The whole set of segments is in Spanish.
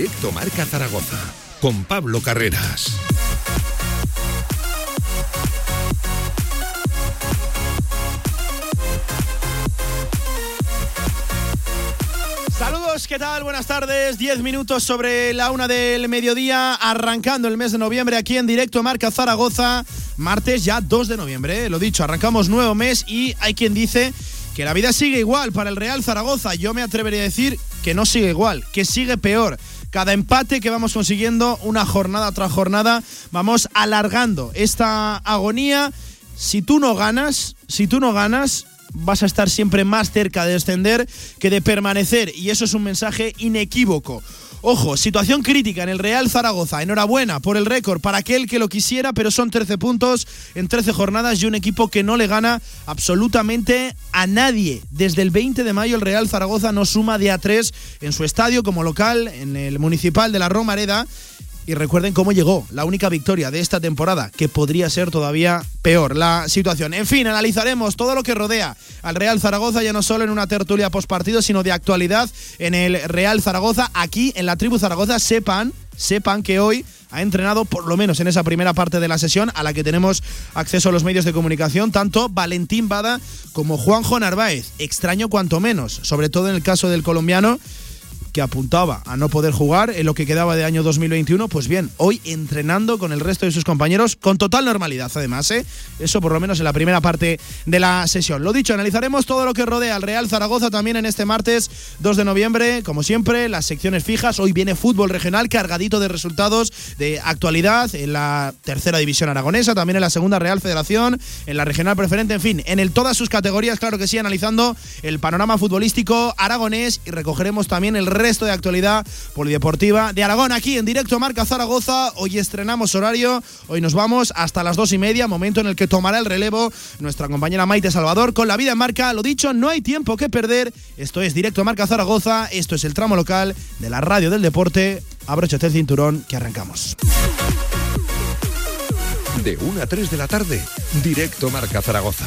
Directo Marca Zaragoza con Pablo Carreras. Saludos, ¿qué tal? Buenas tardes. Diez minutos sobre la una del mediodía, arrancando el mes de noviembre aquí en directo Marca Zaragoza. Martes ya 2 de noviembre, ¿eh? lo dicho, arrancamos nuevo mes y hay quien dice que la vida sigue igual para el Real Zaragoza. Yo me atrevería a decir que no sigue igual, que sigue peor. Cada empate que vamos consiguiendo, una jornada tras jornada, vamos alargando esta agonía. Si tú no ganas, si tú no ganas, vas a estar siempre más cerca de descender que de permanecer. Y eso es un mensaje inequívoco. Ojo, situación crítica en el Real Zaragoza. Enhorabuena por el récord para aquel que lo quisiera, pero son 13 puntos en 13 jornadas y un equipo que no le gana absolutamente a nadie. Desde el 20 de mayo el Real Zaragoza no suma de a 3 en su estadio como local, en el municipal de la Romareda. Y recuerden cómo llegó la única victoria de esta temporada, que podría ser todavía peor la situación. En fin, analizaremos todo lo que rodea al Real Zaragoza, ya no solo en una tertulia postpartido, sino de actualidad en el Real Zaragoza. Aquí en la tribu Zaragoza, sepan, sepan que hoy ha entrenado, por lo menos en esa primera parte de la sesión, a la que tenemos acceso a los medios de comunicación, tanto Valentín Bada como Juanjo Narváez. Extraño cuanto menos, sobre todo en el caso del colombiano que apuntaba a no poder jugar en lo que quedaba de año 2021, pues bien, hoy entrenando con el resto de sus compañeros con total normalidad, además, ¿eh? Eso por lo menos en la primera parte de la sesión. Lo dicho, analizaremos todo lo que rodea al Real Zaragoza también en este martes 2 de noviembre, como siempre, las secciones fijas. Hoy viene fútbol regional cargadito de resultados de actualidad en la tercera división aragonesa, también en la segunda Real Federación, en la regional preferente, en fin, en el, todas sus categorías, claro que sí, analizando el panorama futbolístico aragonés y recogeremos también el resto de actualidad polideportiva de Aragón aquí en directo Marca Zaragoza. Hoy estrenamos horario, hoy nos vamos hasta las dos y media, momento en el que tomará el relevo nuestra compañera Maite Salvador con la vida en marca. Lo dicho, no hay tiempo que perder. Esto es directo Marca Zaragoza, esto es el tramo local de la radio del deporte. Abróchate el cinturón que arrancamos. De 1 a 3 de la tarde, directo Marca Zaragoza.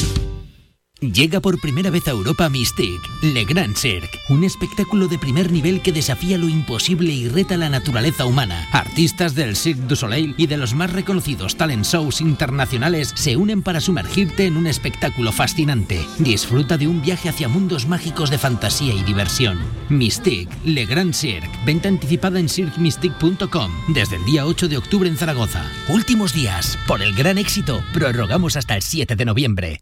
Llega por primera vez a Europa Mystique, Le Grand Cirque, un espectáculo de primer nivel que desafía lo imposible y reta la naturaleza humana. Artistas del Cirque du Soleil y de los más reconocidos talent shows internacionales se unen para sumergirte en un espectáculo fascinante. Disfruta de un viaje hacia mundos mágicos de fantasía y diversión. Mystique, Le Grand Cirque, venta anticipada en cirquemystique.com desde el día 8 de octubre en Zaragoza. Últimos días, por el gran éxito, prorrogamos hasta el 7 de noviembre.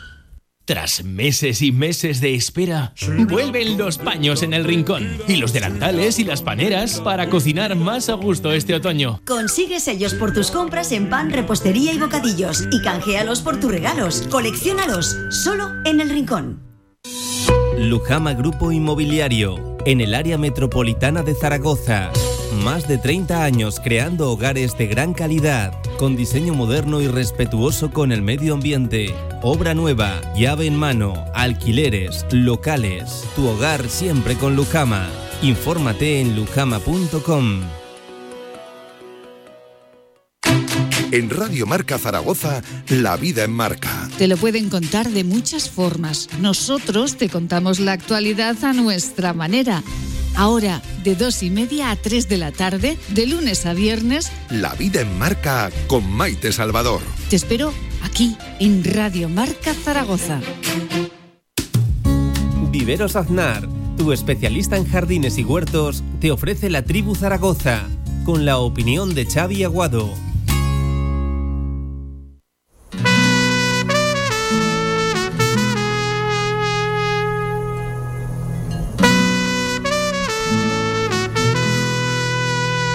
Tras meses y meses de espera, vuelven los paños en el rincón y los delantales y las paneras para cocinar más a gusto este otoño. Consigue sellos por tus compras en pan, repostería y bocadillos y canjealos por tus regalos. Colecciónalos solo en el rincón. Lujama Grupo Inmobiliario, en el área metropolitana de Zaragoza. Más de 30 años creando hogares de gran calidad, con diseño moderno y respetuoso con el medio ambiente. Obra nueva, llave en mano, alquileres, locales. Tu hogar siempre con Lujama. Infórmate en lujama.com. En Radio Marca Zaragoza, la vida en marca. Te lo pueden contar de muchas formas. Nosotros te contamos la actualidad a nuestra manera. Ahora, de dos y media a tres de la tarde, de lunes a viernes, La vida en marca con Maite Salvador. te espero aquí en Radio Marca Zaragoza. Viveros Aznar, tu especialista en jardines y huertos, te ofrece la tribu Zaragoza, con la opinión de Xavi Aguado.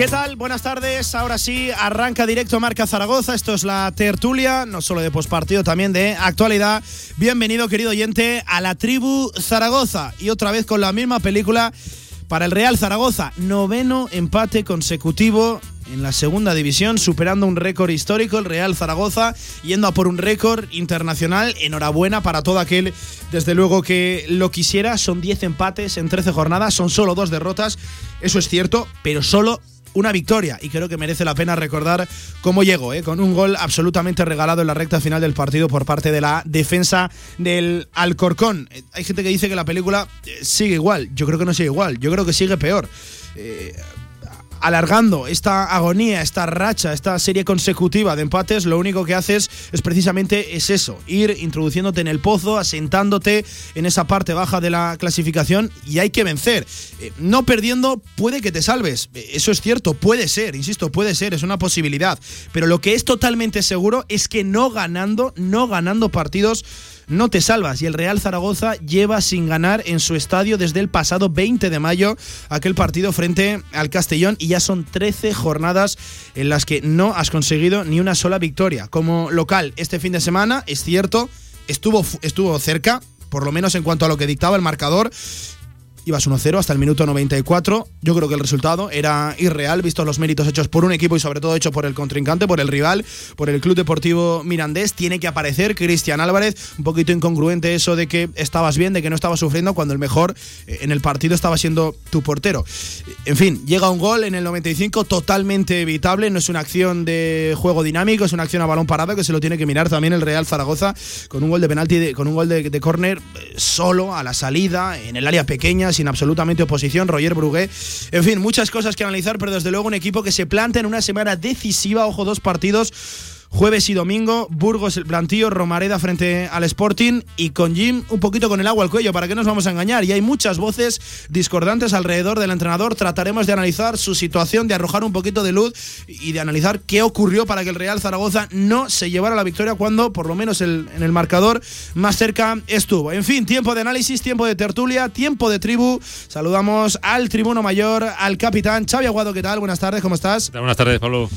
¿Qué tal? Buenas tardes. Ahora sí, arranca directo Marca Zaragoza. Esto es la tertulia, no solo de pospartido, también de actualidad. Bienvenido, querido oyente, a la tribu Zaragoza. Y otra vez con la misma película para el Real Zaragoza. Noveno empate consecutivo en la segunda división, superando un récord histórico, el Real Zaragoza, yendo a por un récord internacional. Enhorabuena para todo aquel, desde luego, que lo quisiera. Son 10 empates en 13 jornadas, son solo dos derrotas, eso es cierto, pero solo una victoria y creo que merece la pena recordar cómo llegó, ¿eh? con un gol absolutamente regalado en la recta final del partido por parte de la defensa del Alcorcón. Eh, hay gente que dice que la película eh, sigue igual, yo creo que no sigue igual, yo creo que sigue peor. Eh, alargando esta agonía, esta racha, esta serie consecutiva de empates, lo único que haces es precisamente es eso, ir introduciéndote en el pozo, asentándote en esa parte baja de la clasificación y hay que vencer. Eh, no perdiendo puede que te salves, eh, eso es cierto, puede ser, insisto, puede ser, es una posibilidad, pero lo que es totalmente seguro es que no ganando, no ganando partidos, no te salvas. Y el Real Zaragoza lleva sin ganar en su estadio desde el pasado 20 de mayo aquel partido frente al Castellón y ya son 13 jornadas en las que no has conseguido ni una sola victoria. Como local este fin de semana, es cierto, estuvo, estuvo cerca, por lo menos en cuanto a lo que dictaba el marcador, ibas 1-0 hasta el minuto 94. Yo creo que el resultado era irreal, visto los méritos hechos por un equipo y sobre todo hecho por el contrincante, por el rival, por el Club Deportivo Mirandés. Tiene que aparecer Cristian Álvarez. Un poquito incongruente eso de que estabas bien, de que no estabas sufriendo, cuando el mejor eh, en el partido estaba siendo tu portero. En fin, llega un gol en el 95 totalmente evitable. No es una acción de juego dinámico, es una acción a balón parado que se lo tiene que mirar también el Real Zaragoza con un gol de penalti, con un gol de, de córner eh, solo a la salida, en el área pequeña, sin absolutamente oposición, Roger Brugué. En fin, muchas cosas que analizar, pero desde luego un equipo que se planta en una semana decisiva, ojo, dos partidos jueves y domingo, Burgos el plantío, Romareda frente al Sporting y con Jim un poquito con el agua al cuello, para que nos vamos a engañar. Y hay muchas voces discordantes alrededor del entrenador. Trataremos de analizar su situación, de arrojar un poquito de luz y de analizar qué ocurrió para que el Real Zaragoza no se llevara la victoria cuando, por lo menos el, en el marcador, más cerca estuvo. En fin, tiempo de análisis, tiempo de tertulia, tiempo de tribu. Saludamos al tribuno mayor, al capitán Xavi Aguado. ¿Qué tal? Buenas tardes, ¿cómo estás? Buenas tardes, Pablo.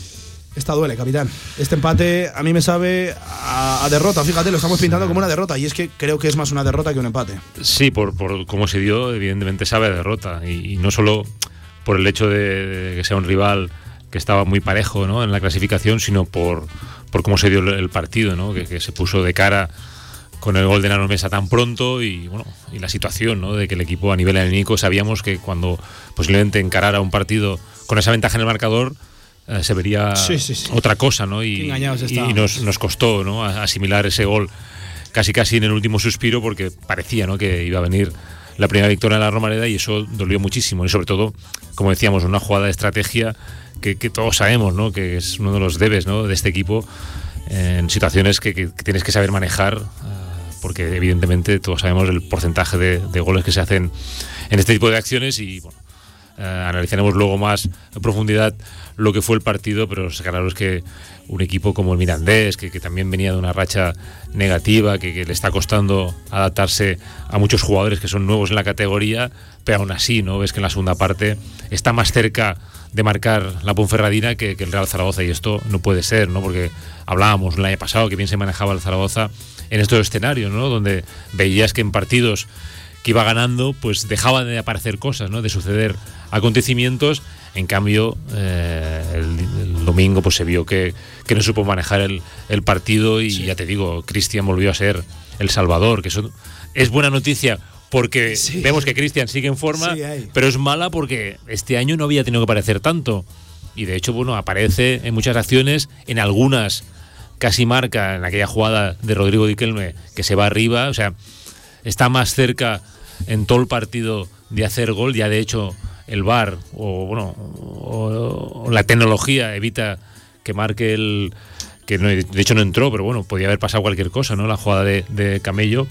Esta duele, capitán. Este empate a mí me sabe a, derrota. Fíjate, lo estamos pintando como una derrota. Y es que creo que es más una derrota que un empate. Sí, por, por cómo se dio, evidentemente sabe a derrota. Y, no solo por el hecho de, que sea un rival que estaba muy parejo ¿no? en la clasificación, sino por, por cómo se dio el partido, ¿no? que, que se puso de cara con el gol de Nano Mesa tan pronto y bueno y la situación ¿no? de que el equipo a nivel anímico sabíamos que cuando posiblemente encarara un partido con esa ventaja en el marcador eh, se vería sí, sí, sí. otra cosa, ¿no? Y, y, y nos, nos, costó, ¿no? Asimilar ese gol casi casi en el último suspiro porque parecía, ¿no? Que iba a venir la primera victoria en la Romareda y eso dolió muchísimo y sobre todo, como decíamos, una jugada de estrategia que, que todos sabemos, ¿no? Que es uno de los debes, ¿no? De este equipo en situaciones que, que, que tienes que saber manejar. Uh, porque evidentemente todos sabemos el porcentaje de, de goles que se hacen en este tipo de acciones y bueno, Uh, analizaremos luego más en profundidad lo que fue el partido, pero claro es que un equipo como el Mirandés, que, también venía de una racha negativa, que, le está costando adaptarse a muchos jugadores que son nuevos en la categoría, pero aún así, ¿no? Ves que en la segunda parte está más cerca de marcar la Ponferradina que, que el Real Zaragoza y esto no puede ser, ¿no? Porque hablábamos el año pasado que bien se manejaba el Zaragoza en estos escenarios, ¿no? Donde veías que en partidos que iba ganando, pues dejaban de aparecer cosas, ¿no? De suceder acontecimientos. En cambio, eh, el, el, domingo pues se vio que, que no supo manejar el, el partido y sí. ya te digo, Cristian volvió a ser el salvador, que eso es buena noticia porque sí. vemos que Cristian sigue en forma, sí, pero es mala porque este año no había tenido que aparecer tanto. Y de hecho, bueno, aparece en muchas acciones, en algunas casi marca en aquella jugada de Rodrigo Diquelme que se va arriba, o sea, está más cerca en todo el partido de hacer gol, ya de hecho el VAR o bueno la tecnología evita que marque el que de hecho no entró, pero bueno, podía haber pasado cualquier cosa, ¿no? La jugada de, Camello,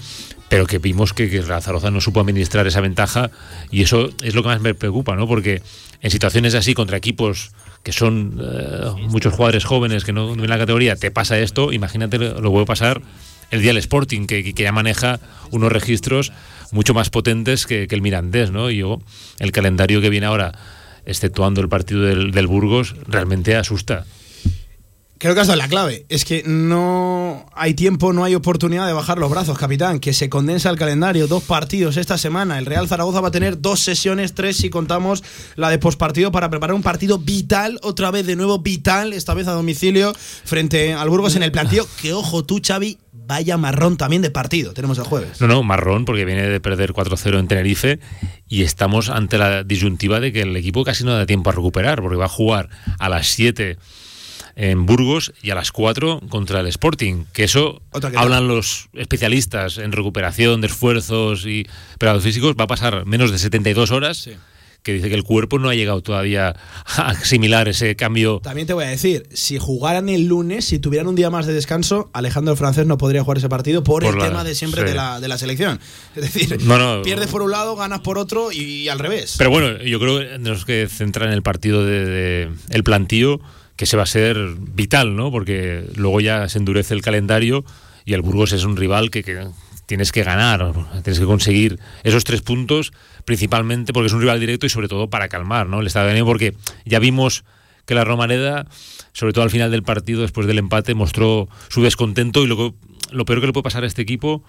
pero que vimos que, que Zaragoza no supo administrar esa ventaja y eso es lo que más me preocupa, ¿no? Porque en situaciones así contra equipos que son eh, muchos jugadores jóvenes que no ven la categoría, te pasa esto, imagínate lo, que puede pasar el día Sporting, que, ya maneja unos registros mucho más potentes que, el Mirandés, ¿no? Y yo, el calendario que viene ahora, exceptuando el partido del, Burgos, realmente asusta. Creo que has dado la clave. Es que no hay tiempo, no hay oportunidad de bajar los brazos, capitán. Que se condensa el calendario. Dos partidos esta semana. El Real Zaragoza va a tener dos sesiones, tres si contamos la de pospartido para preparar un partido vital, otra vez de nuevo vital, esta vez a domicilio, frente al Burgos en el plantío. Que ojo tú, Xavi, vaya marrón también de partido. Tenemos el jueves. No, no, marrón porque viene de perder 4-0 en Tenerife y estamos ante la disyuntiva de que el equipo casi no da tiempo a recuperar porque va a jugar a las 7 en Burgos y a las 4 contra el Sporting. Que eso hablan los especialistas en recuperación de esfuerzos y preparados físicos. Va a pasar menos de 72 horas. Que dice que el cuerpo no ha llegado todavía a asimilar ese cambio. También te voy a decir, si jugaran el lunes, si tuvieran un día más de descanso, Alejandro Francés no podría jugar ese partido por, el tema de siempre de, la, de, la, selección. Es decir, pierdes por un lado, ganas por otro y, al revés. Pero bueno, yo creo que tenemos que centrar en el partido de, el plantío que se va a ser vital, ¿no? Porque luego ya se endurece el calendario y el Burgos es un rival que, tienes que ganar, tienes que conseguir esos tres puntos, principalmente porque es un rival directo y sobre todo para calmar, ¿no? El estado de ánimo, porque ya vimos que la Romareda, sobre todo al final del partido, después del empate, mostró su descontento y lo, lo peor que le puede pasar a este equipo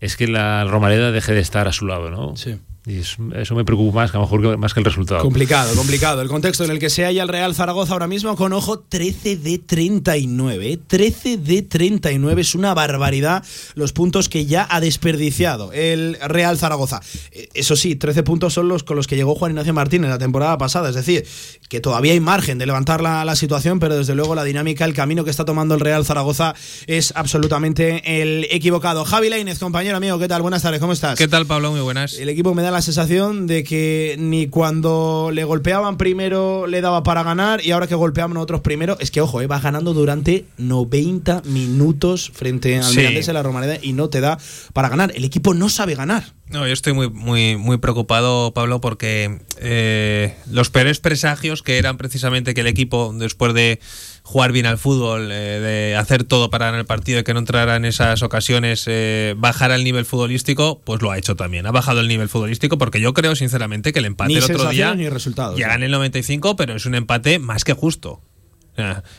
es que la Romareda deje de estar a su lado, ¿no? Sí. Y eso, me preocupa más, que a lo mejor más que el resultado. Complicado, complicado. El contexto en el que se halla el Real Zaragoza ahora mismo con ojo 13 de 39. 13 de 39 es una barbaridad los puntos que ya ha desperdiciado el Real Zaragoza. Eh, eso sí, 13 puntos son los con los que llegó Juan Ignacio Martínez la temporada pasada. Es decir, que todavía hay margen de levantar la, la situación, pero desde luego la dinámica, el camino que está tomando el Real Zaragoza es absolutamente el equivocado. Javi Lainez, compañero amigo, ¿qué tal? Buenas tardes, ¿cómo estás? ¿Qué tal, Pablo? Muy buenas. El equipo me da la la sensación de que ni cuando le golpeaban primero le daba para ganar y ahora que golpeaban a otros primero, es que ojo, eh, vas ganando durante 90 minutos frente al sí. en la Romareda y no te da para ganar. El equipo no sabe ganar. No, yo estoy muy, muy, muy preocupado, Pablo, porque eh, los peores presagios que eran precisamente que el equipo, después de jugar bien al fútbol, eh, de hacer todo para ganar el partido y que no entrara en esas ocasiones, eh, bajar el nivel futbolístico, pues lo ha hecho también. Ha bajado el nivel futbolístico porque yo creo sinceramente que el empate el otro día ni resultados, ya en el 95, pero es un empate más que justo.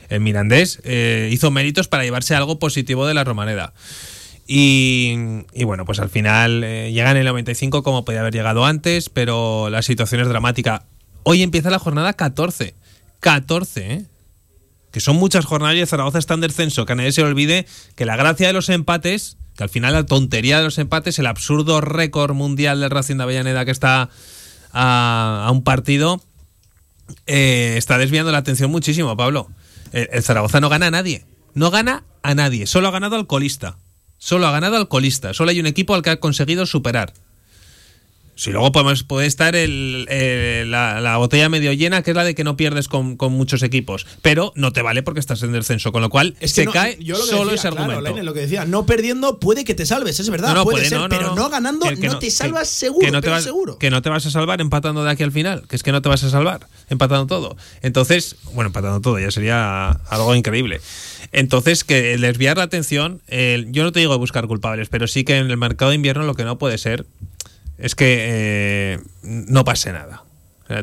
el Mirandés eh, hizo méritos para llevarse algo positivo de la Romaneda. Y, y, bueno, pues al final llega en el 95 como podía haber llegado antes, pero la situación es dramática. Hoy empieza la jornada 14. 14, ¿eh? Que son muchas jornadas y Zaragoza está en descenso, que a nadie se olvide que la gracia de los empates, que al final la tontería de los empates, el absurdo récord mundial del Racing de Avellaneda que está a, un partido, eh, está desviando la atención muchísimo, Pablo. El, Zaragoza no gana a nadie, no gana a nadie, solo ha ganado al colista, solo ha ganado al colista, solo hay un equipo al que ha conseguido superar. Si luego podemos, puede estar el, la, botella medio llena, que es la de que no pierdes con, muchos equipos, pero no te vale porque estás en descenso, con lo cual es que se cae solo ese argumento. lo que decía, no perdiendo puede que te salves, es verdad, puede, ser, pero no, ganando no, te salvas seguro, que no te vas, seguro. Que no te vas a salvar empatando de aquí al final, que es que no te vas a salvar empatando todo. Entonces, bueno, empatando todo ya sería algo increíble. Entonces, que desviar la atención, yo no te digo buscar culpables, pero sí que en el mercado de invierno lo que no puede ser es que eh, no pase nada.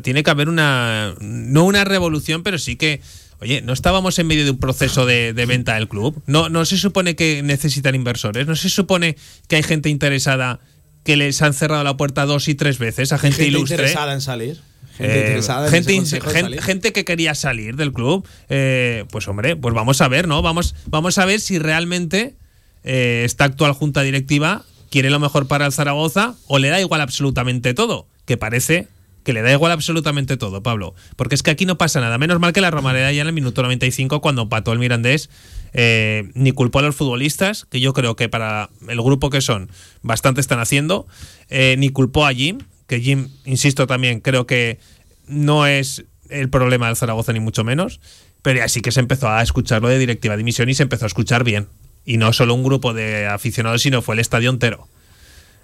tiene que haber una, no una revolución, pero sí que, oye, no estábamos en medio de un proceso de, venta del club. No, no se supone que necesitan inversores, no se supone que hay gente interesada que les han cerrado la puerta dos y tres veces a gente, ilustre. interesada en salir. Gente, eh, interesada gente, gente, que quería salir del club. Eh, pues hombre, pues vamos a ver, ¿no? Vamos, vamos a ver si realmente esta actual junta directiva quiere lo mejor para el Zaragoza o le da igual absolutamente todo, que parece que le da igual absolutamente todo, Pablo. Porque es que aquí no pasa nada. Menos mal que la Romareda ya en el minuto 95, cuando pató el Mirandés, eh, ni culpó a los futbolistas, que yo creo que para el grupo que son, bastante están haciendo, eh, ni culpó a Jim, que Jim, insisto también, creo que no es el problema del Zaragoza, ni mucho menos. pero así que se empezó a escuchar lo de directiva de dimisión y se empezó a escuchar bien. Y no solo un grupo de aficionados, sino fue el estadio entero.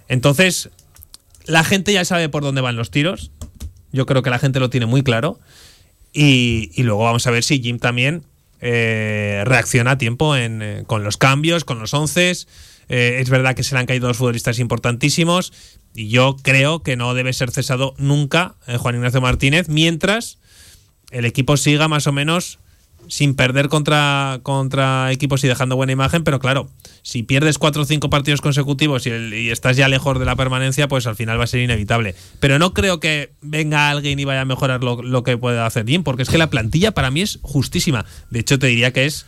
Entonces, la gente ya sabe por dónde van los tiros. Yo creo que la gente lo tiene muy claro. Y, luego vamos a ver si Jim también eh, reacciona a tiempo eh, con los cambios, con los once. Eh, es verdad que se le han caído dos futbolistas importantísimos. Y yo creo que no debe ser cesado nunca Juan Ignacio Martínez mientras el equipo siga más o menos sin perder contra, contra equipos y dejando buena imagen, pero claro, si pierdes cuatro o cinco partidos consecutivos y, estás ya lejos de la permanencia, pues al final va a ser inevitable. Pero no creo que venga alguien y vaya a mejorar lo, que pueda hacer bien, porque es que la plantilla para mí es justísima. De hecho, te diría que es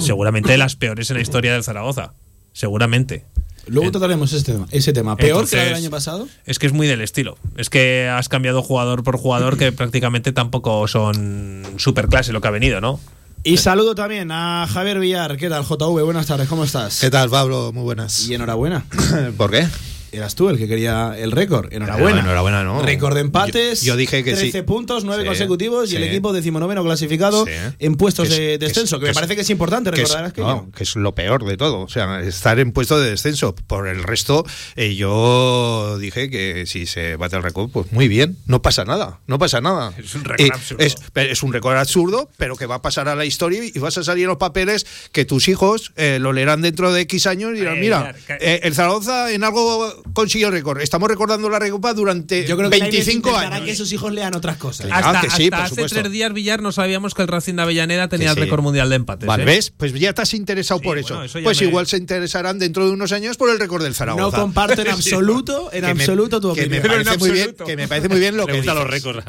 seguramente de las peores en la historia del Zaragoza. Seguramente. Luego trataremos ese tema. Ese tema. ¿Peor que el año pasado? Es que es muy del estilo. Es que has cambiado jugador por jugador que prácticamente tampoco son super clase lo que ha venido, ¿no? Y saludo también a Javier Villar. ¿Qué tal, JV? Buenas tardes, ¿cómo estás? ¿Qué tal, Pablo? Muy buenas. Y enhorabuena. ¿Por qué? Eras tú el que quería el récord. Enhorabuena. enhorabuena, ¿no? Récord de empates. Yo, dije que 13 puntos, 9 consecutivos y el equipo decimonoveno clasificado en puestos de descenso, que, me parece que es importante recordar que, que es lo peor de todo. O sea, estar en puesto de descenso. Por el resto, eh, yo dije que si se bate el récord, pues muy bien, no pasa nada. No pasa nada. Es un récord absurdo. Es, un récord absurdo, pero que va a pasar a la historia y vas a salir en los papeles que tus hijos eh, lo leerán dentro de X años y dirán, mira, eh, el Zaragoza en algo consiguió el récord. Estamos recordando la Recopa durante Yo creo que 25 años. que sus hijos lean otras cosas. Hasta, hace tres días, Villar, no sabíamos que el Racing de Avellaneda tenía el récord mundial de empates. Vale, ¿eh? ¿ves? Pues ya te has interesado por eso. pues igual se interesarán dentro de unos años por el récord del Zaragoza. No comparto en absoluto, en absoluto tu que Me parece muy bien, que me parece muy bien lo que gusta los récords,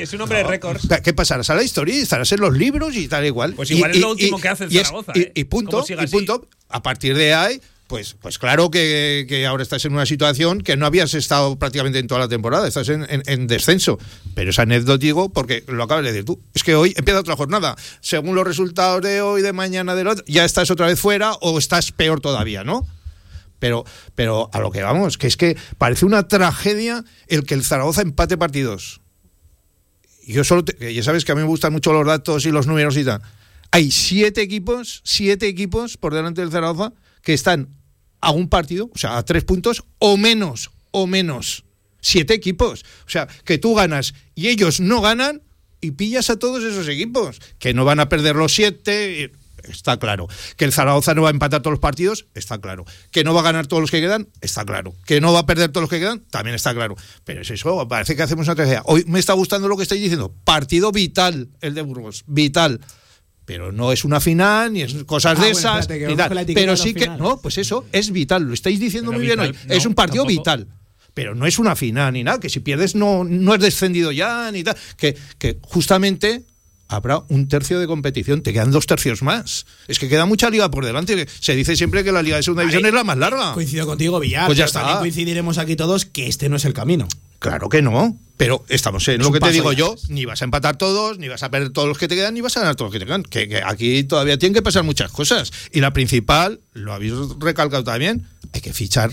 es un hombre de récords. ¿Qué pasará? a la historia y estarás en los libros y tal igual. Pues igual es lo último que hace el Zaragoza. Y ¿eh? punto, y punto. A partir de ahí pues, pues claro que, ahora estás en una situación que no habías estado prácticamente en toda la temporada, estás en, descenso. Pero es anecdótico porque lo acabas de decir tú. Es que hoy empieza otra jornada. Según los resultados de hoy, de mañana, del otro, ya estás otra vez fuera o estás peor todavía, ¿no? Pero, pero a lo que vamos, que es que parece una tragedia el que el Zaragoza empate partidos. Yo solo, ya sabes que a mí me gustan mucho los datos y los números y tal. Hay siete equipos, siete equipos por delante del Zaragoza que están a un partido, o sea, a tres puntos, o menos, o menos. Siete equipos. O sea, que tú ganas y ellos no ganan y pillas a todos esos equipos, que no van a perder los siete. Está claro. Que el Zaragoza no va a empatar todos los partidos, está claro. Que no va a ganar todos los que quedan, está claro. Que no va a perder todos los que quedan, también está claro. Pero es eso, parece que hacemos una tragedia. Hoy me está gustando lo que estáis diciendo. Partido vital el de Burgos, vital pero no es una final ni es cosas de ah, esas pero sí que no pues eso es vital lo estáis diciendo muy bien hoy. es un partido vital pero no es una final ni nada que si pierdes no no es descendido ya ni tal que, que justamente habrá un tercio de competición, te quedan dos tercios más. Es que queda mucha liga por delante. Se dice siempre que la liga de segunda división es la más larga. Coincido contigo, Villar. Pues ya está. También coincidiremos aquí todos que este no es el camino. Claro que no. Pero estamos en lo que te digo yo, ni vas a empatar todos, ni vas a perder todos los que te quedan, ni vas a ganar todos los que te quedan. Que, que aquí todavía tienen que pasar muchas cosas. Y la principal, lo habéis recalcado también, hay que fichar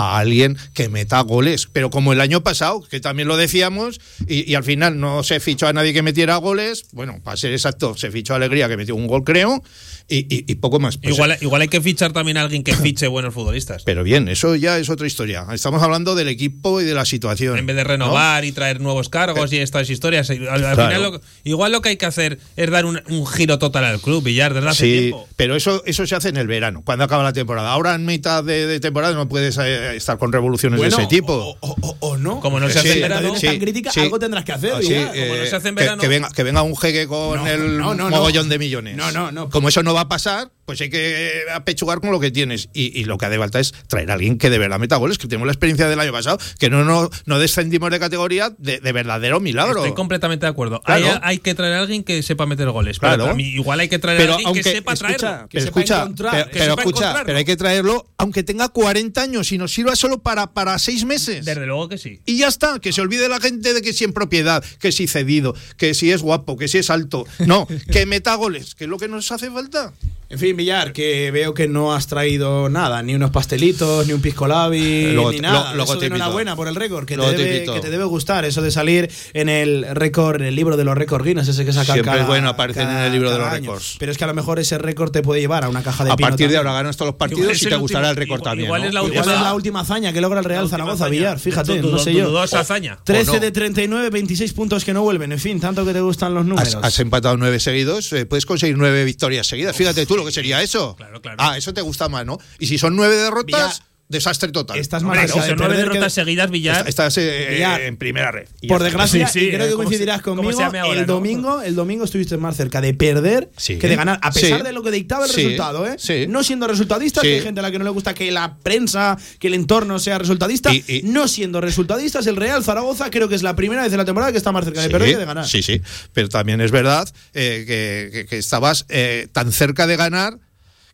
a alguien que meta goles. Pero como el año pasado, que también lo decíamos, y, al final no se fichó a nadie que metiera goles, bueno, para ser exacto, se fichó a Alegría que metió un gol, creo, y, poco más. Pues igual, igual hay que fichar también a alguien que fiche buenos futbolistas. Pero bien, eso ya es otra historia. Estamos hablando del equipo y de la situación. En vez de renovar y traer nuevos cargos y estas historias, al, final igual lo que hay que hacer es dar un, giro total al club, ya desde hace sí, pero eso, eso se hace en el verano, cuando acaba la temporada. Ahora en mitad de, temporada no puedes eh, estar con revoluciones de ese tipo. O, no. Como no se hace en verano, tan crítica, algo tendrás que hacer. como no se hace en verano. Que, venga, que venga un jeque con el mogollón de millones. No, no, no. Como eso no va a pasar, pues hay que apechugar con lo que tienes. Y, lo que hace falta es traer a alguien que de verdad meta goles, que tenemos la experiencia del año pasado, que no, no, no descendimos de categoría de, verdadero milagro. Estoy completamente de acuerdo. Hay, que traer a alguien que sepa meter goles. Claro. igual hay que traer a alguien que sepa traerlo. Que pero escucha, pero, escucha, pero hay que traerlo aunque tenga 40 años y nos sirva solo para, para seis meses. Desde luego que sí. Y ya está, que se olvide la gente de que si en propiedad, que si cedido, que si es guapo, que si es alto. No, que meta goles, que es lo que nos hace falta. En fin, Villar, que veo que no has traído nada, ni unos pastelitos, ni un pisco labi, Luego- ni nada. lo- luego Eso enhorabuena por el récord, que Luego que te debe gustar, eso de salir en el récord, en el libro de los récords Guinness, ese que saca Siempre cada, es bueno aparecer en cada- el libro de los récords. Pero es que a lo mejor ese récord te puede llevar a una caja de A pino partir de ahora ganas todos los partidos y te gustará el récord también. igual ¿no? es la última- es la última hazaña que logra el Real Zaragoza, hazaña. Villar, fíjate, Dudo- no sé yo. dudosa hazaña. 13 ¿O no? de 39, 26 puntos que no vuelven. En fin, tanto que te gustan los números. Has, has empatado nueve seguidos, eh, puedes conseguir nueve victorias seguidas. Fíjate tú lo que sería eso. Claro, claro. Ah, eso te gusta más, ¿no? Y si son nueve derrotas, Villar, desastre total. estás más si de nueve que- derrotas seguidas, Villar. Est- Estás eh, Villar. en primera red. Y Por está. desgracia, Sí, sí, y creo que ¿cómo coincidirás conmigo, ahora, el no? domingo, el domingo estuviste más cerca de perder Sí. que de ganar, a pesar Sí. de lo que dictaba el Sí. resultado, ¿eh? Sí. No siendo resultadistas, Sí. que hay gente a la que no le gusta que la prensa, que el entorno sea resultadista, Y- y- no siendo resultadistas, el Real Zaragoza creo que es la primera vez en la temporada que está más cerca de Sí, perder que de ganar. Sí, sí. Pero también es verdad eh, que, que- que estabas eh, tan cerca de ganar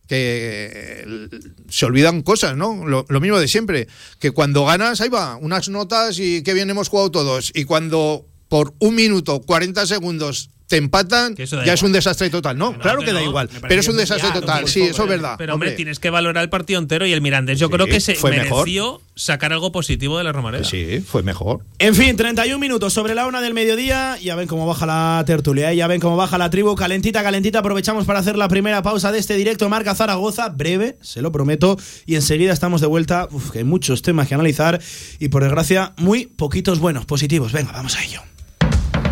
que eh, se olvidan cosas, ¿no? Lo, mismo de siempre. Que cuando ganas, ahí va, unas notas y qué bien hemos jugado todos. Y cuando por un minuto, 40 segundos te empatan, ya es un desastre total. No, No, claro que da igual. Pero es un desastre total. Sí, eso es verdad. Pero hombre, tienes que valorar el partido entero y el Mirandés yo Sí, creo que se fue mejor. mereció sacar algo positivo de la Romareda. Sí, fue mejor. En fin, 31 minutos sobre la una del mediodía. Ya ven cómo baja la tertulia, ¿eh? ya ven cómo baja la tribu. Calentita, calentita. Aprovechamos para hacer la primera pausa de este directo Marca Zaragoza. Breve, se lo prometo. Y enseguida estamos de vuelta. Uf, que hay muchos temas que analizar. Y por desgracia, muy poquitos buenos, positivos. Venga, vamos a ello.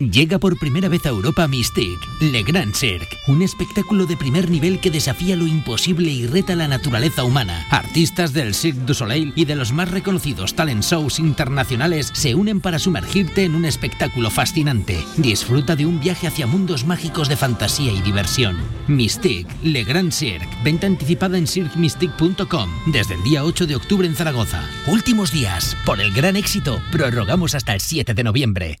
Llega por primera vez a Europa Mystique, Le Grand Cirque, un espectáculo de primer nivel que desafía lo imposible y reta la naturaleza humana. Artistas del Cirque du Soleil y de los más reconocidos talent shows internacionales se unen para sumergirte en un espectáculo fascinante. Disfruta de un viaje hacia mundos mágicos de fantasía y diversión. Mystique, Le Grand Cirque, venta anticipada en cirquemystique.com desde el día 8 de octubre en Zaragoza. Últimos días, por el gran éxito, prorrogamos hasta el 7 de noviembre.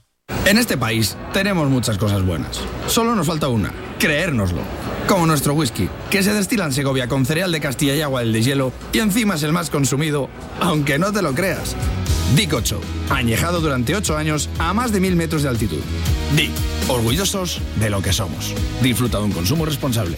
En este país tenemos muchas cosas buenas. Solo nos falta una, creérnoslo. Como nuestro whisky, que se destila en Segovia con cereal de Castilla y agua del de hielo y encima es el más consumido, aunque no te lo creas. Dick 8, añejado durante 8 años a más de 1000 metros de altitud. Dick, orgullosos de lo que somos. Disfruta de un consumo responsable.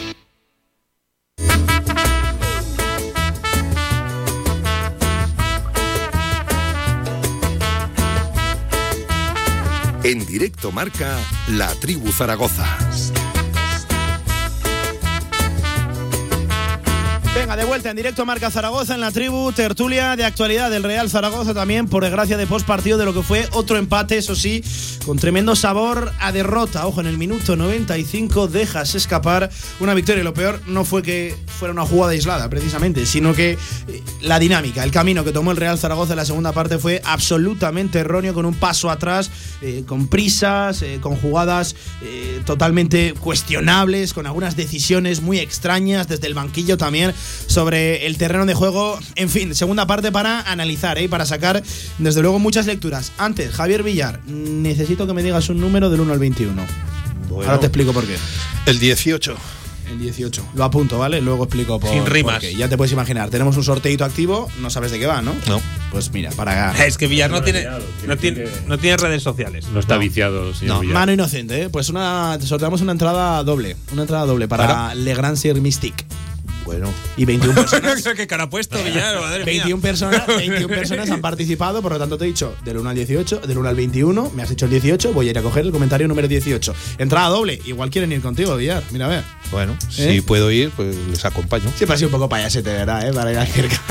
En directo marca La Tribu Zaragoza. De vuelta en directo Marca Zaragoza en la tribu, tertulia de actualidad del Real Zaragoza también, por desgracia de post partido de lo que fue otro empate, eso sí, con tremendo sabor a derrota. Ojo, en el minuto 95 dejas escapar una victoria. Y lo peor no fue que fuera una jugada aislada, precisamente, sino que eh, la dinámica, el camino que tomó el Real Zaragoza en la segunda parte fue absolutamente erróneo, con un paso atrás, eh, con prisas, eh, con jugadas eh, totalmente cuestionables, con algunas decisiones muy extrañas desde el banquillo también sobre el terreno de juego. En fin, segunda parte para analizar ¿eh? y para sacar, desde luego, muchas lecturas. Antes, Javier Villar, necesito que me digas un número del 1 al 21. Ahora te explico por qué. El 18. El 18. Lo apunto, ¿vale? Luego explico por Sin rimas. por qué. Ya te puedes imaginar. Tenemos un sorteito activo, no sabes de qué va, ¿no? No. Pues mira, para Es que Villar no tiene, no tiene, no tiene redes sociales. No está viciado, señor No, Villar. mano inocente, ¿eh? Pues una sorteamos una entrada doble. Una entrada doble para Para. Le Grand Sir Mystique. Bueno. Y 21 personas. ¿Qué cara puesto, Villar? Madre 21 mía. personas, 21 personas han participado, por lo tanto te he dicho del 1 al 18, del 1 al 21, me has hecho el 18, voy a ir a coger el comentario número 18. Entrada doble, igual quieren ir contigo, Villar, mira a ver. Bueno, ¿Eh? si puedo ir, pues les acompaño. Siempre ha sido un poco payasete, ¿verdad? ¿eh? Para ir cerca.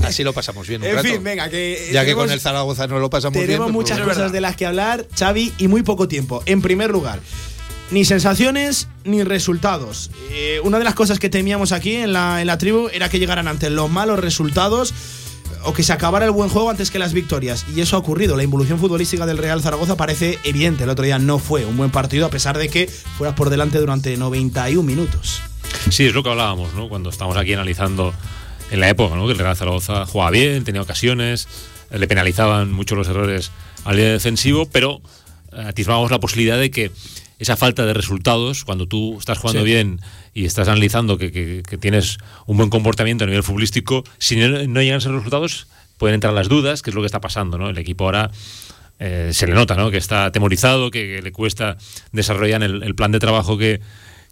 Así lo pasamos bien un en rato. fin, venga, que. ya que tenemos- con el Zaragoza no lo pasamos bien. Tenemos pues, muchas pues, cosas de las que hablar, Xavi, y muy poco tiempo. En primer lugar, ni sensaciones ni resultados. Eh, una de las cosas que temíamos aquí en la, en la tribu era que llegaran ante los malos resultados o que se acabara el buen juego antes que las victorias. Y eso ha ocurrido. La involución futbolística del Real Zaragoza parece evidente. El otro día no fue un buen partido, a pesar de que fueras por delante durante 91 minutos. Sí, es lo que hablábamos, ¿no? Cuando estamos aquí analizando en la época, ¿no? Que el Real Zaragoza jugaba bien, tenía ocasiones, eh, le penalizaban mucho los errores al líder defensivo, pero eh, atisbábamos la posibilidad de que esa falta de resultados, cuando tú estás jugando Sí. bien y estás analizando que, que- que tienes un buen comportamiento a nivel futbolístico, si no, no llegan esos resultados, pueden entrar las dudas, que es lo que está pasando, ¿no? El equipo ahora eh, se le nota, ¿no? Que está atemorizado, que, que le cuesta desarrollar el, el plan de trabajo que,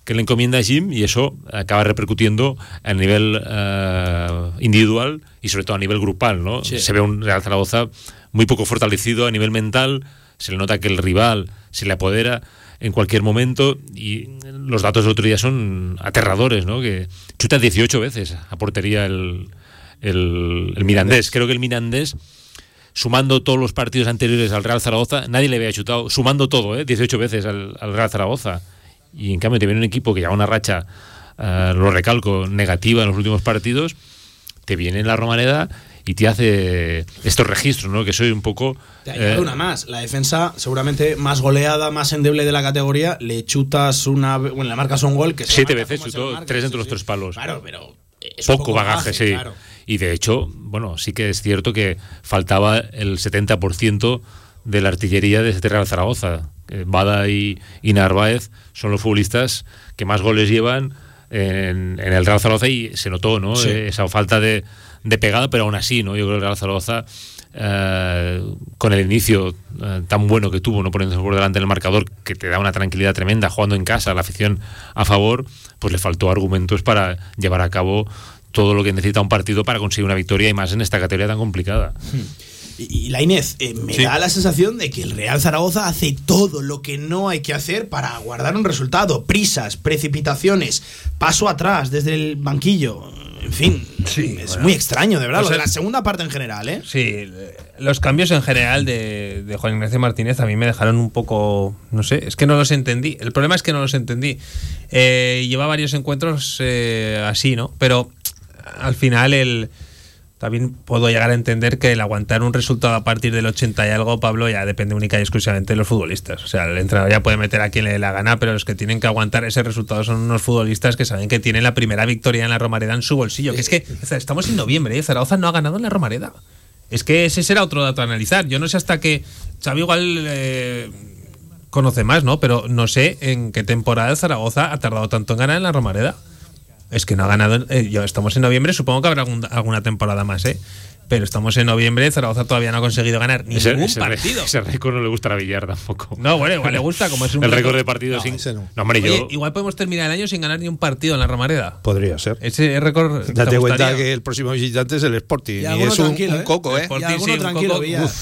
que le encomienda Jim y eso acaba repercutiendo a nivel eh, individual y sobre todo a nivel grupal, ¿no? Sí. Se ve un Real Zaragoza muy poco fortalecido a nivel mental, se le nota que el rival se le apodera en cualquier momento y los datos del otro día son aterradores, ¿no? Que chuta 18 veces a portería el, el, el Mirandés. Creo que el Mirandés sumando todos los partidos anteriores al Real Zaragoza, nadie le había chutado, sumando todo, ¿eh? 18 veces al, al Real Zaragoza. Y en cambio te viene un equipo que lleva una racha, eh, lo recalco, negativa en los últimos partidos, te viene en la Romareda y te hace estos registros, ¿no? Que soy un poco... Te eh, una más. La defensa, seguramente más goleada, más endeble de la categoría. Le chutas una. Bueno, le marcas un gol que se siete veces chutó, marca, tres sí, entre los sí. tres palos. Claro, pero. es poco poco bagaje, sí. claro. Y de hecho, bueno, sí que es cierto que faltaba el 70% de la artillería de este Real Zaragoza. Eh, Bada y, y Narváez son los futbolistas que más goles llevan en, en el Real Zaragoza y se notó, ¿no? Sí. Eh, esa falta de, de pegada, pero aún así, ¿no? Yo creo que Real Zaragoza, eh, con el inicio eh, tan bueno que tuvo, no poniéndose por delante el marcador, que te da una tranquilidad tremenda, jugando en casa, la afición a favor, pues le faltó argumentos para llevar a cabo todo lo que necesita un partido para conseguir una victoria y más en esta categoría tan complicada. Y, y la Inés, eh, me da la sensación de que el Real Zaragoza hace todo lo que no hay que hacer para guardar un resultado. Prisas, precipitaciones, paso atrás desde el banquillo. En fin, es bueno. muy extraño, de verdad. Pues lo de la segunda parte en general, ¿eh? Sí, los cambios en general de, de Juan Ignacio Martínez a mí me dejaron un poco, no sé, es que no los entendí. El problema es que no los entendí. Eh, lleva varios encuentros eh, así, ¿no? Pero al final el también puedo llegar a entender que el aguantar un resultado a partir del 80 y algo, Pablo, ya depende única y exclusivamente de los futbolistas. O sea, el entrenador ya puede meter a quien le dé la gana, pero los que tienen que aguantar ese resultado son unos futbolistas que saben que tienen la primera victoria en la Romareda en su bolsillo. Que es que o sea, estamos en noviembre, ¿eh? Zaragoza no ha ganado en la Romareda. Es que ese será otro dato a analizar. Yo no sé hasta que Xavi igual eh, conoce más, ¿no? Pero no sé en qué temporada Zaragoza ha tardado tanto en ganar en la Romareda. Es que no ha ganado. eh, yo, estamos en noviembre, supongo que habrá algún- alguna temporada más, ¿eh? Pero estamos en noviembre, Zaragoza todavía no ha conseguido ganar ningún Ese, ese, partido. ese récord no le gusta a Villar tampoco. No, bueno, igual le gusta, como es un El récord récord- de partidos No, sin. ese no. No, hombre, Oye, yo. igual podemos terminar el año sin ganar ni un partido en la Romareda. Podría ser. Ese récord. ¿te Date cuenta que el próximo visitante es el Sporting. Y es un, ¿eh? coco, ¿eh? Sporting, Y alguno sí, tranquilo.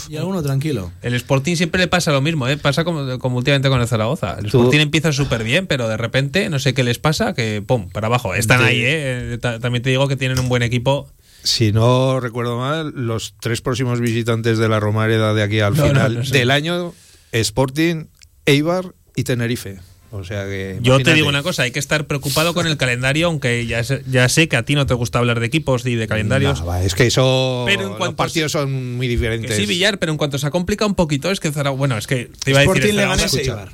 Y alguno tranquilo. El Sporting siempre le pasa lo mismo, ¿eh? pasa como, como últimamente con el Zaragoza. El Tú- Sporting empieza súper bien, pero de repente no sé qué les pasa, que pum, para abajo. Están ahí, ¿eh? Ta- También te digo que tienen un buen equipo. Si no recuerdo mal, los tres próximos visitantes de la Romareda de aquí al No, no, final no del año, Sporting, Eibar y Tenerife. O sea que. Yo te digo una cosa, hay que estar preocupado con el calendario, aunque ya sé, ya sé que a ti no te gusta hablar de equipos y de calendarios. No, va, es que eso. Pero en los cuanto partidos son muy diferentes. sí, Villar, pero en cuanto se ha complicado un poquito, es que Zaragoza. Bueno, es que te iba a decir. Sporting Eibar.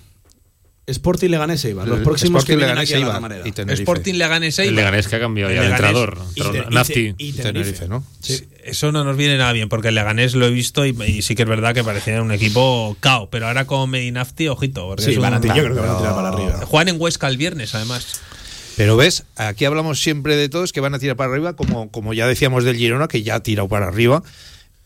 Sporting le gana Eibar. Los próximos Sporting que le vienen gana aquí a la Eibar Romareda. y Tenerife. Sporting le gana El Eibar. Leganés que ha cambiado ya Leganés. entrenador. Y te- y te- Nafti. y Tenerife, ¿no? Sí. Eso no nos viene nada bien, porque el Leganés lo he visto y, y sí que es verdad que parecía un equipo cao. Pero ahora con Medinafti, ojito. Porque Sí, es un- van a tirar, yo creo que van a tirar para arriba. Juan en Huesca el viernes, además. Pero ves, aquí hablamos siempre de todos que van a tirar para arriba, como, como ya decíamos del Girona, que ya ha tirado para arriba.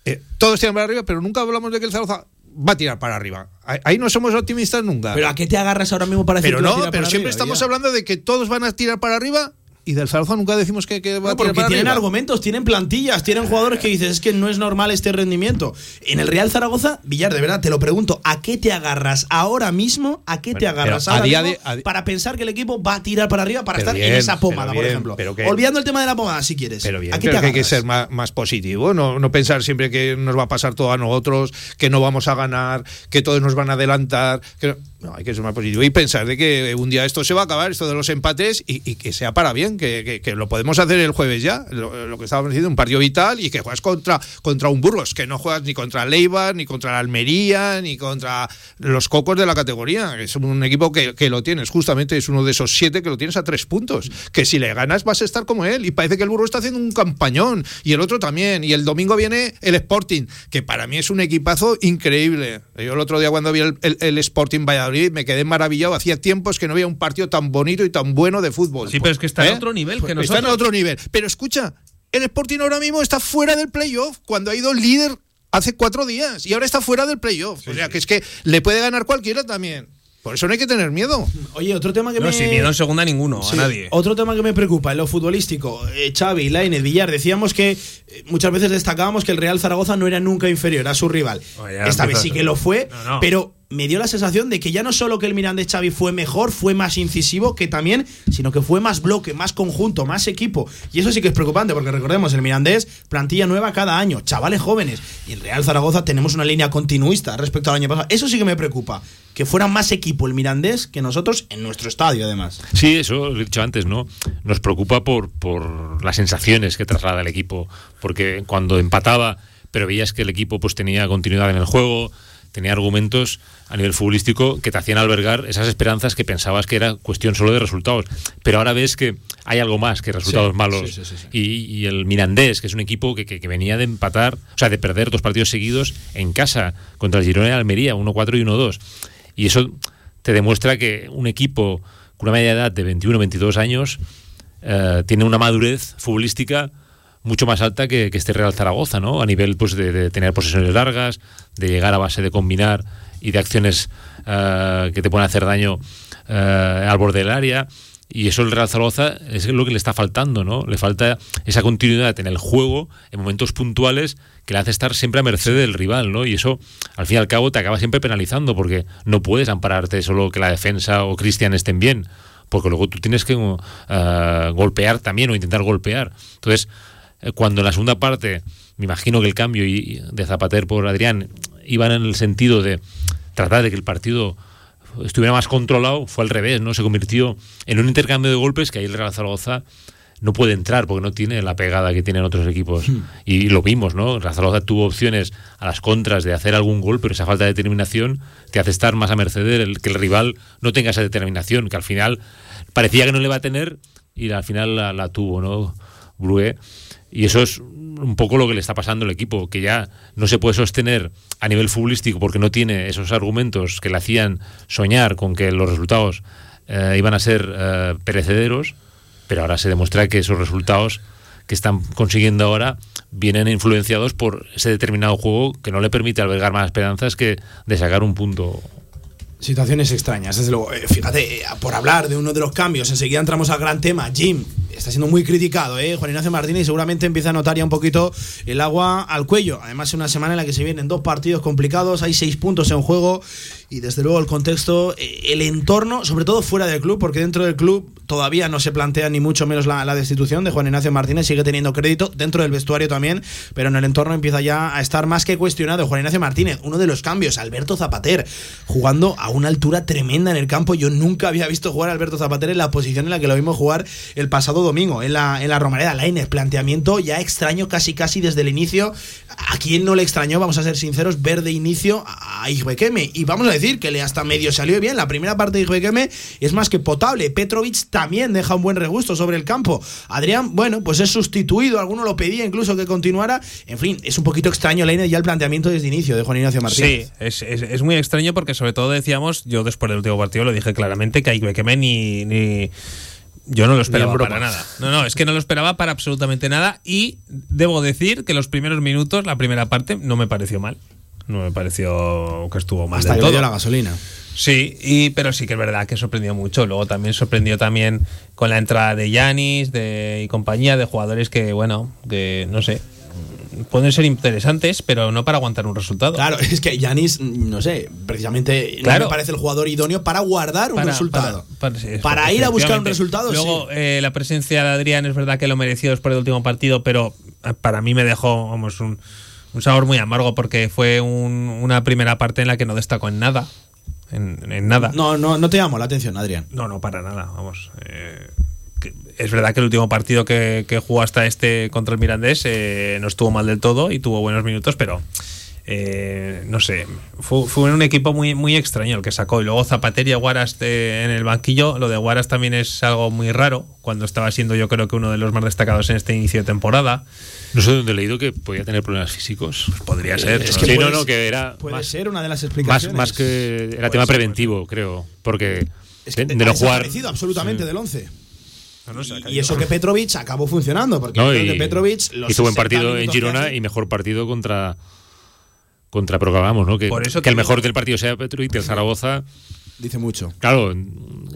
Eh, todos tiran para arriba, pero nunca hablamos de que el Zaragoza va a tirar para arriba. Ahí- no somos optimistas nunca. Pero ¿a qué te agarras ahora mismo para decir Pero que va a no, tirar pero para siempre arriba, estamos hablando de que todos van a tirar para arriba. Y del Zaragoza nunca decimos que, que va a porque tienen argumentos, tienen plantillas, tienen jugadores que dices es que no es normal este rendimiento. En el Real Zaragoza, Villar, de verdad, te lo pregunto, ¿a qué te agarras ahora mismo? ¿A qué te agarras ahora mismo para pensar que el equipo va a tirar para arriba para estar en esa pomada, por ejemplo? Olvidando el tema de la pomada, si quieres. Pero bien, que hay que ser más, positivo, no, no pensar siempre que nos va a pasar todo a nosotros, que no vamos a ganar, que todos nos van a adelantar. Que hay que ser positivo y pensar de que un día esto se va a acabar, esto de los empates, y, que sea para bien, que, que, lo podemos hacer el jueves ya, lo, que estábamos diciendo, un partido vital y que juegas contra, contra un Burgos, que no juegas ni contra Leibar, ni contra la Almería, ni contra los cocos de la categoría. Es un equipo que, que lo tienes, justamente es uno de esos siete que lo tienes a tres puntos, que si le ganas vas a estar como él, y parece que el Burgos está haciendo un campañón, y el otro también, y el domingo viene el Sporting, que para mí es un equipazo increíble. Yo el otro día cuando vi el, el, Sporting Valladolid me quedé maravillado, hacía tiempos que no había un partido tan bonito y tan bueno de fútbol. Sí, pero es que está en ¿Eh? otro nivel que nosotros. Está en otro nivel. Pero escucha, el Sporting ahora mismo está fuera del playoff cuando ha ido líder hace cuatro días y ahora está fuera del playoff. o sea, que es que le puede ganar cualquiera también. Por eso no hay que tener miedo. Oye, otro tema que me. No, sin miedo en segunda ninguno, a nadie. Otro tema que me preocupa en lo futbolístico. Eh, Xavi, Lainez, Villar, decíamos que eh, muchas veces destacábamos que el Real Zaragoza no era nunca inferior a su rival. Esta vez sí que lo fue, pero me dio la sensación de que ya no solo que el Mirandés Xavi fue mejor, fue más incisivo, que también, sino que fue más bloque, más conjunto, más equipo. Y eso sí que es preocupante, porque recordemos, el Mirandés, plantilla nueva cada año, chavales jóvenes. Y en Real Zaragoza tenemos una línea continuista respecto al año pasado. Eso sí que me preocupa, que fuera más equipo el Mirandés que nosotros en nuestro estadio, además. Sí, eso lo he dicho antes, ¿no? Nos preocupa por, por las sensaciones que traslada el equipo, porque cuando empataba, pero veías que el equipo pues tenía continuidad en el juego, tenía argumentos a nivel futbolístico que te hacían albergar esas esperanzas que pensabas que era cuestión solo de resultados. Pero ahora ves que hay algo más que resultados malos. y, el Mirandés, que es un equipo que, venía de empatar, o sea, de perder dos partidos seguidos en casa contra el Girona y Almería, 1-4 y 1-2. Y eso te demuestra que un equipo con una media edad de 21-22 años eh, tiene una madurez futbolística mucho más alta que, este Real Zaragoza, ¿no? A nivel pues, de, tener posesiones largas, de llegar a base de combinar y de acciones eh, que te pueden hacer daño eh, al borde del área. Y eso el Real Zaragoza es lo que le está faltando, ¿no? Le falta esa continuidad en el juego, en momentos puntuales, que le hace estar siempre a merced del rival, ¿no? Y eso, al fin y al cabo, te acaba siempre penalizando, porque no puedes ampararte solo que la defensa o Cristian estén bien, porque luego tú tienes que uh, golpear también o intentar golpear. Entonces, eh, cuando en la segunda parte, me imagino que el cambio de Zapater por Adrián iban en el sentido de tratar de que el partido estuviera más controlado, fue al revés, ¿no? Se convirtió en un intercambio de golpes que ahí el Real Zaragoza no puede entrar porque no tiene la pegada que tienen otros equipos. Hmm. Y lo vimos, ¿no? El Real Zaragoza tuvo opciones a las contras de hacer algún gol, pero esa falta de determinación te hace estar más a merced del que el rival no tenga esa determinación, que al final parecía que no le va a tener y al final la, la tuvo, ¿no? Brué. Y eso es un poco lo que le está pasando al equipo, que ya no se puede sostener a nivel futbolístico porque no tiene esos argumentos que le hacían soñar con que los resultados eh, iban a ser eh, perecederos, pero ahora se demuestra que esos resultados que están consiguiendo ahora vienen influenciados por ese determinado juego que no le permite albergar más esperanzas que de sacar un punto Situaciones extrañas, desde luego. Eh, fíjate, por hablar de uno de los cambios, enseguida entramos al gran tema. Jim, está siendo muy criticado, ¿eh? Juan Ignacio Martínez seguramente empieza a notar ya un poquito el agua al cuello. Además, es una semana en la que se vienen dos partidos complicados, hay seis puntos en juego y desde luego el contexto, eh, el entorno, sobre todo fuera del club, porque dentro del club todavía no se plantea ni mucho menos la, destitución de Juan Ignacio Martínez, sigue teniendo crédito, dentro del vestuario también, pero en el entorno empieza ya a estar más que cuestionado. Juan Ignacio Martínez, uno de los cambios, Alberto Zapater, jugando a una altura tremenda en el campo. Yo nunca había visto jugar a Alberto Zapater en la posición en la que lo vimos jugar el pasado domingo, en la, en la Romareda Lainez. Planteamiento ya extraño casi casi desde el inicio. ¿A quién no le extrañó, vamos a ser sinceros, ver de inicio a Igbequeme? Y vamos a decir que le hasta medio salió bien. La primera parte de Ijuequeme es más que potable. Petrovic también deja un buen regusto sobre el campo. Adrián, bueno, pues es sustituido. Alguno lo pedía incluso que continuara. En fin, es un poquito extraño la ya el planteamiento desde inicio de Juan Ignacio Martínez. Sí, es, muy extraño porque sobre todo decíamos, yo después del último partido lo dije claramente, que a ni, ni yo no lo esperaba para nada. No, no, es que no lo esperaba para absolutamente nada. Y debo decir que los primeros minutos, la primera parte, no me pareció mal no me pareció que estuvo mal Hasta que todo. la gasolina. Sí, y, pero sí que es verdad que sorprendió mucho. Luego también sorprendió también con la entrada de Yanis de, y compañía de jugadores que, bueno, que no sé, pueden ser interesantes, pero no para aguantar un resultado. Claro, es que Yanis, no sé, precisamente no me parece el jugador idóneo para guardar un Para- resultado. para- ir a buscar un resultado, Luego, sí. eh, la presencia de Adrián es verdad que lo mereció después del último partido, pero eh, para mí me dejó vamos, un, un sabor muy amargo porque fue un- una primera parte en la que no destacó en nada. En, en nada. No, no, no te llamo la atención, Adrián. No, no, para nada, vamos. eh, es verdad que el último partido que, que jugó hasta este contra el Mirandés eh, no estuvo mal del todo y tuvo buenos minutos, pero eh, no sé, fue, fue un equipo muy, muy extraño el que sacó. Y luego Zapater y Guaras eh, en el banquillo. Lo de Guaras también es algo muy raro, cuando estaba siendo yo creo que uno de los más destacados en este inicio de temporada. No sé dónde he leído que podía tener problemas físicos. podría ser. Es no que no, que era Puede más, ser una de las explicaciones. más que era Puede tema ser, preventivo, creo. Porque Es que de, no jugar. absolutamente del 11. No, no, Y eso que Petrovic acabó funcionando, porque No, creo y que Petrovic los hizo buen 60 partido en Girona y mejor partido contra contra Proclamamos, ¿no? Que, Por eso que el mejor del partido sea Petrovic, del Zaragoza, dice mucho. claro,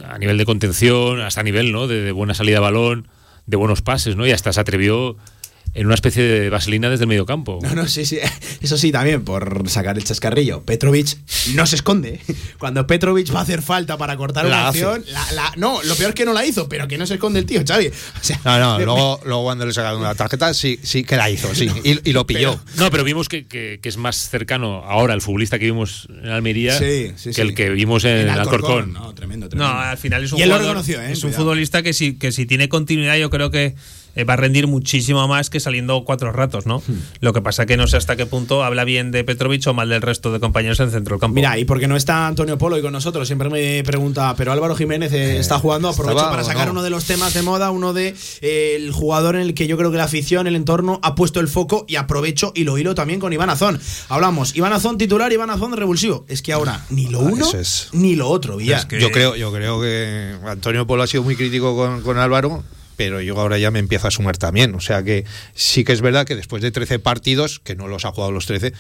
a nivel de contención, hasta a nivel, ¿no? De, de buena salida de balón, de buenos pases, ¿no? Y hasta se atrevió en una especie de vaselina desde el medio campo. No, no, sí, sí. Eso sí, también, por sacar el chascarrillo. Petrovic no se esconde. Cuando Petrovic va a hacer falta para cortar La una hace. acción, la- la- no, lo peor es que no la hizo, pero que no se esconde el tío, Xavi. O sea, No, no, de- luego, luego cuando le sacaron la tarjeta sí, sí que la hizo, sí, y, y lo pilló. No, pero vimos que, que- que es más cercano ahora el futbolista que vimos en Almería Sí, sí, que sí. el que vimos en, en Alcorcón. No, tremendo, No, tremendo. al final es un jugador- reconoció, ¿eh? Es un Cuidado. futbolista que si, que si tiene continuidad, yo creo que eh, va a rendir muchísimo más que saliendo cuatro ratos, ¿no? Hmm. Lo que pasa que no sé hasta qué punto habla bien de Petrovic o mal del resto de compañeros en el centro del campo. Mira, y porque no está Antonio Polo y con nosotros, siempre me pregunta, pero Álvaro Jiménez eh, está jugando, aprovecho ¿estaba para sacar no? uno de los temas de moda, uno de eh, el jugador en el que yo creo que la afición, el entorno ha puesto el foco y aprovecho y lo hilo también con Iván Azón. Hablamos, Iván Azón titular, Iván Azón revulsivo. Es que ahora ni lo uno Eso es. ni lo otro, Villar. Es que- Yo creo, yo creo que Antonio Polo ha sido muy crítico con, con Álvaro, pero yo ahora ya me empiezo a sumar también. O sea que sí que es verdad que después de 13 partidos, que no los ha jugado los 13,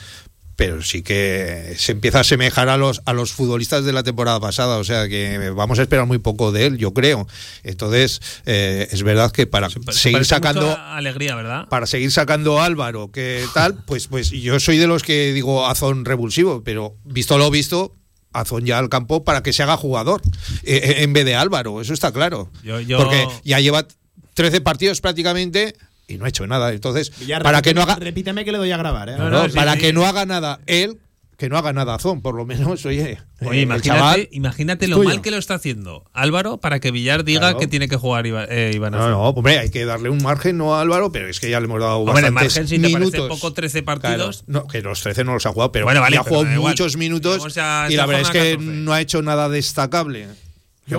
pero sí que se empieza a asemejar a los, a los futbolistas de la temporada pasada. O sea que vamos a esperar muy poco de él, yo creo. Entonces, eh, es verdad que para Se seguir sacando alegría, ¿verdad? para seguir sacando a Álvaro, que tal, pues, pues yo soy de los que digo Azón revulsivo, pero visto lo visto, Azón ya al campo para que se haga jugador eh, eh, en vez de Álvaro, eso está claro. Yo- yo- Porque ya lleva 13 partidos prácticamente y no ha hecho nada. Entonces, Villar, para que no repíteme- haga, Repíteme que le doy a grabar, ¿eh? No, no, no, sí, para sí. que no haga nada él, que no haga nada Azón, por lo menos, oye, Oye, eh, imagínate, chaval- imagínate lo tuyo. mal que lo está haciendo Álvaro para que Villar diga Claro. que tiene que jugar Iva- eh, Iván No, Azón. no, hombre, hay que darle un margen no a Álvaro, pero es que ya le hemos dado Hombre, bastantes margen, si te parece poco 13 partidos. Claro, no, que los 13 no los ha jugado, pero Bueno, vale, ya ha jugado igual. muchos minutos y la verdad es que 14. no ha hecho nada destacable.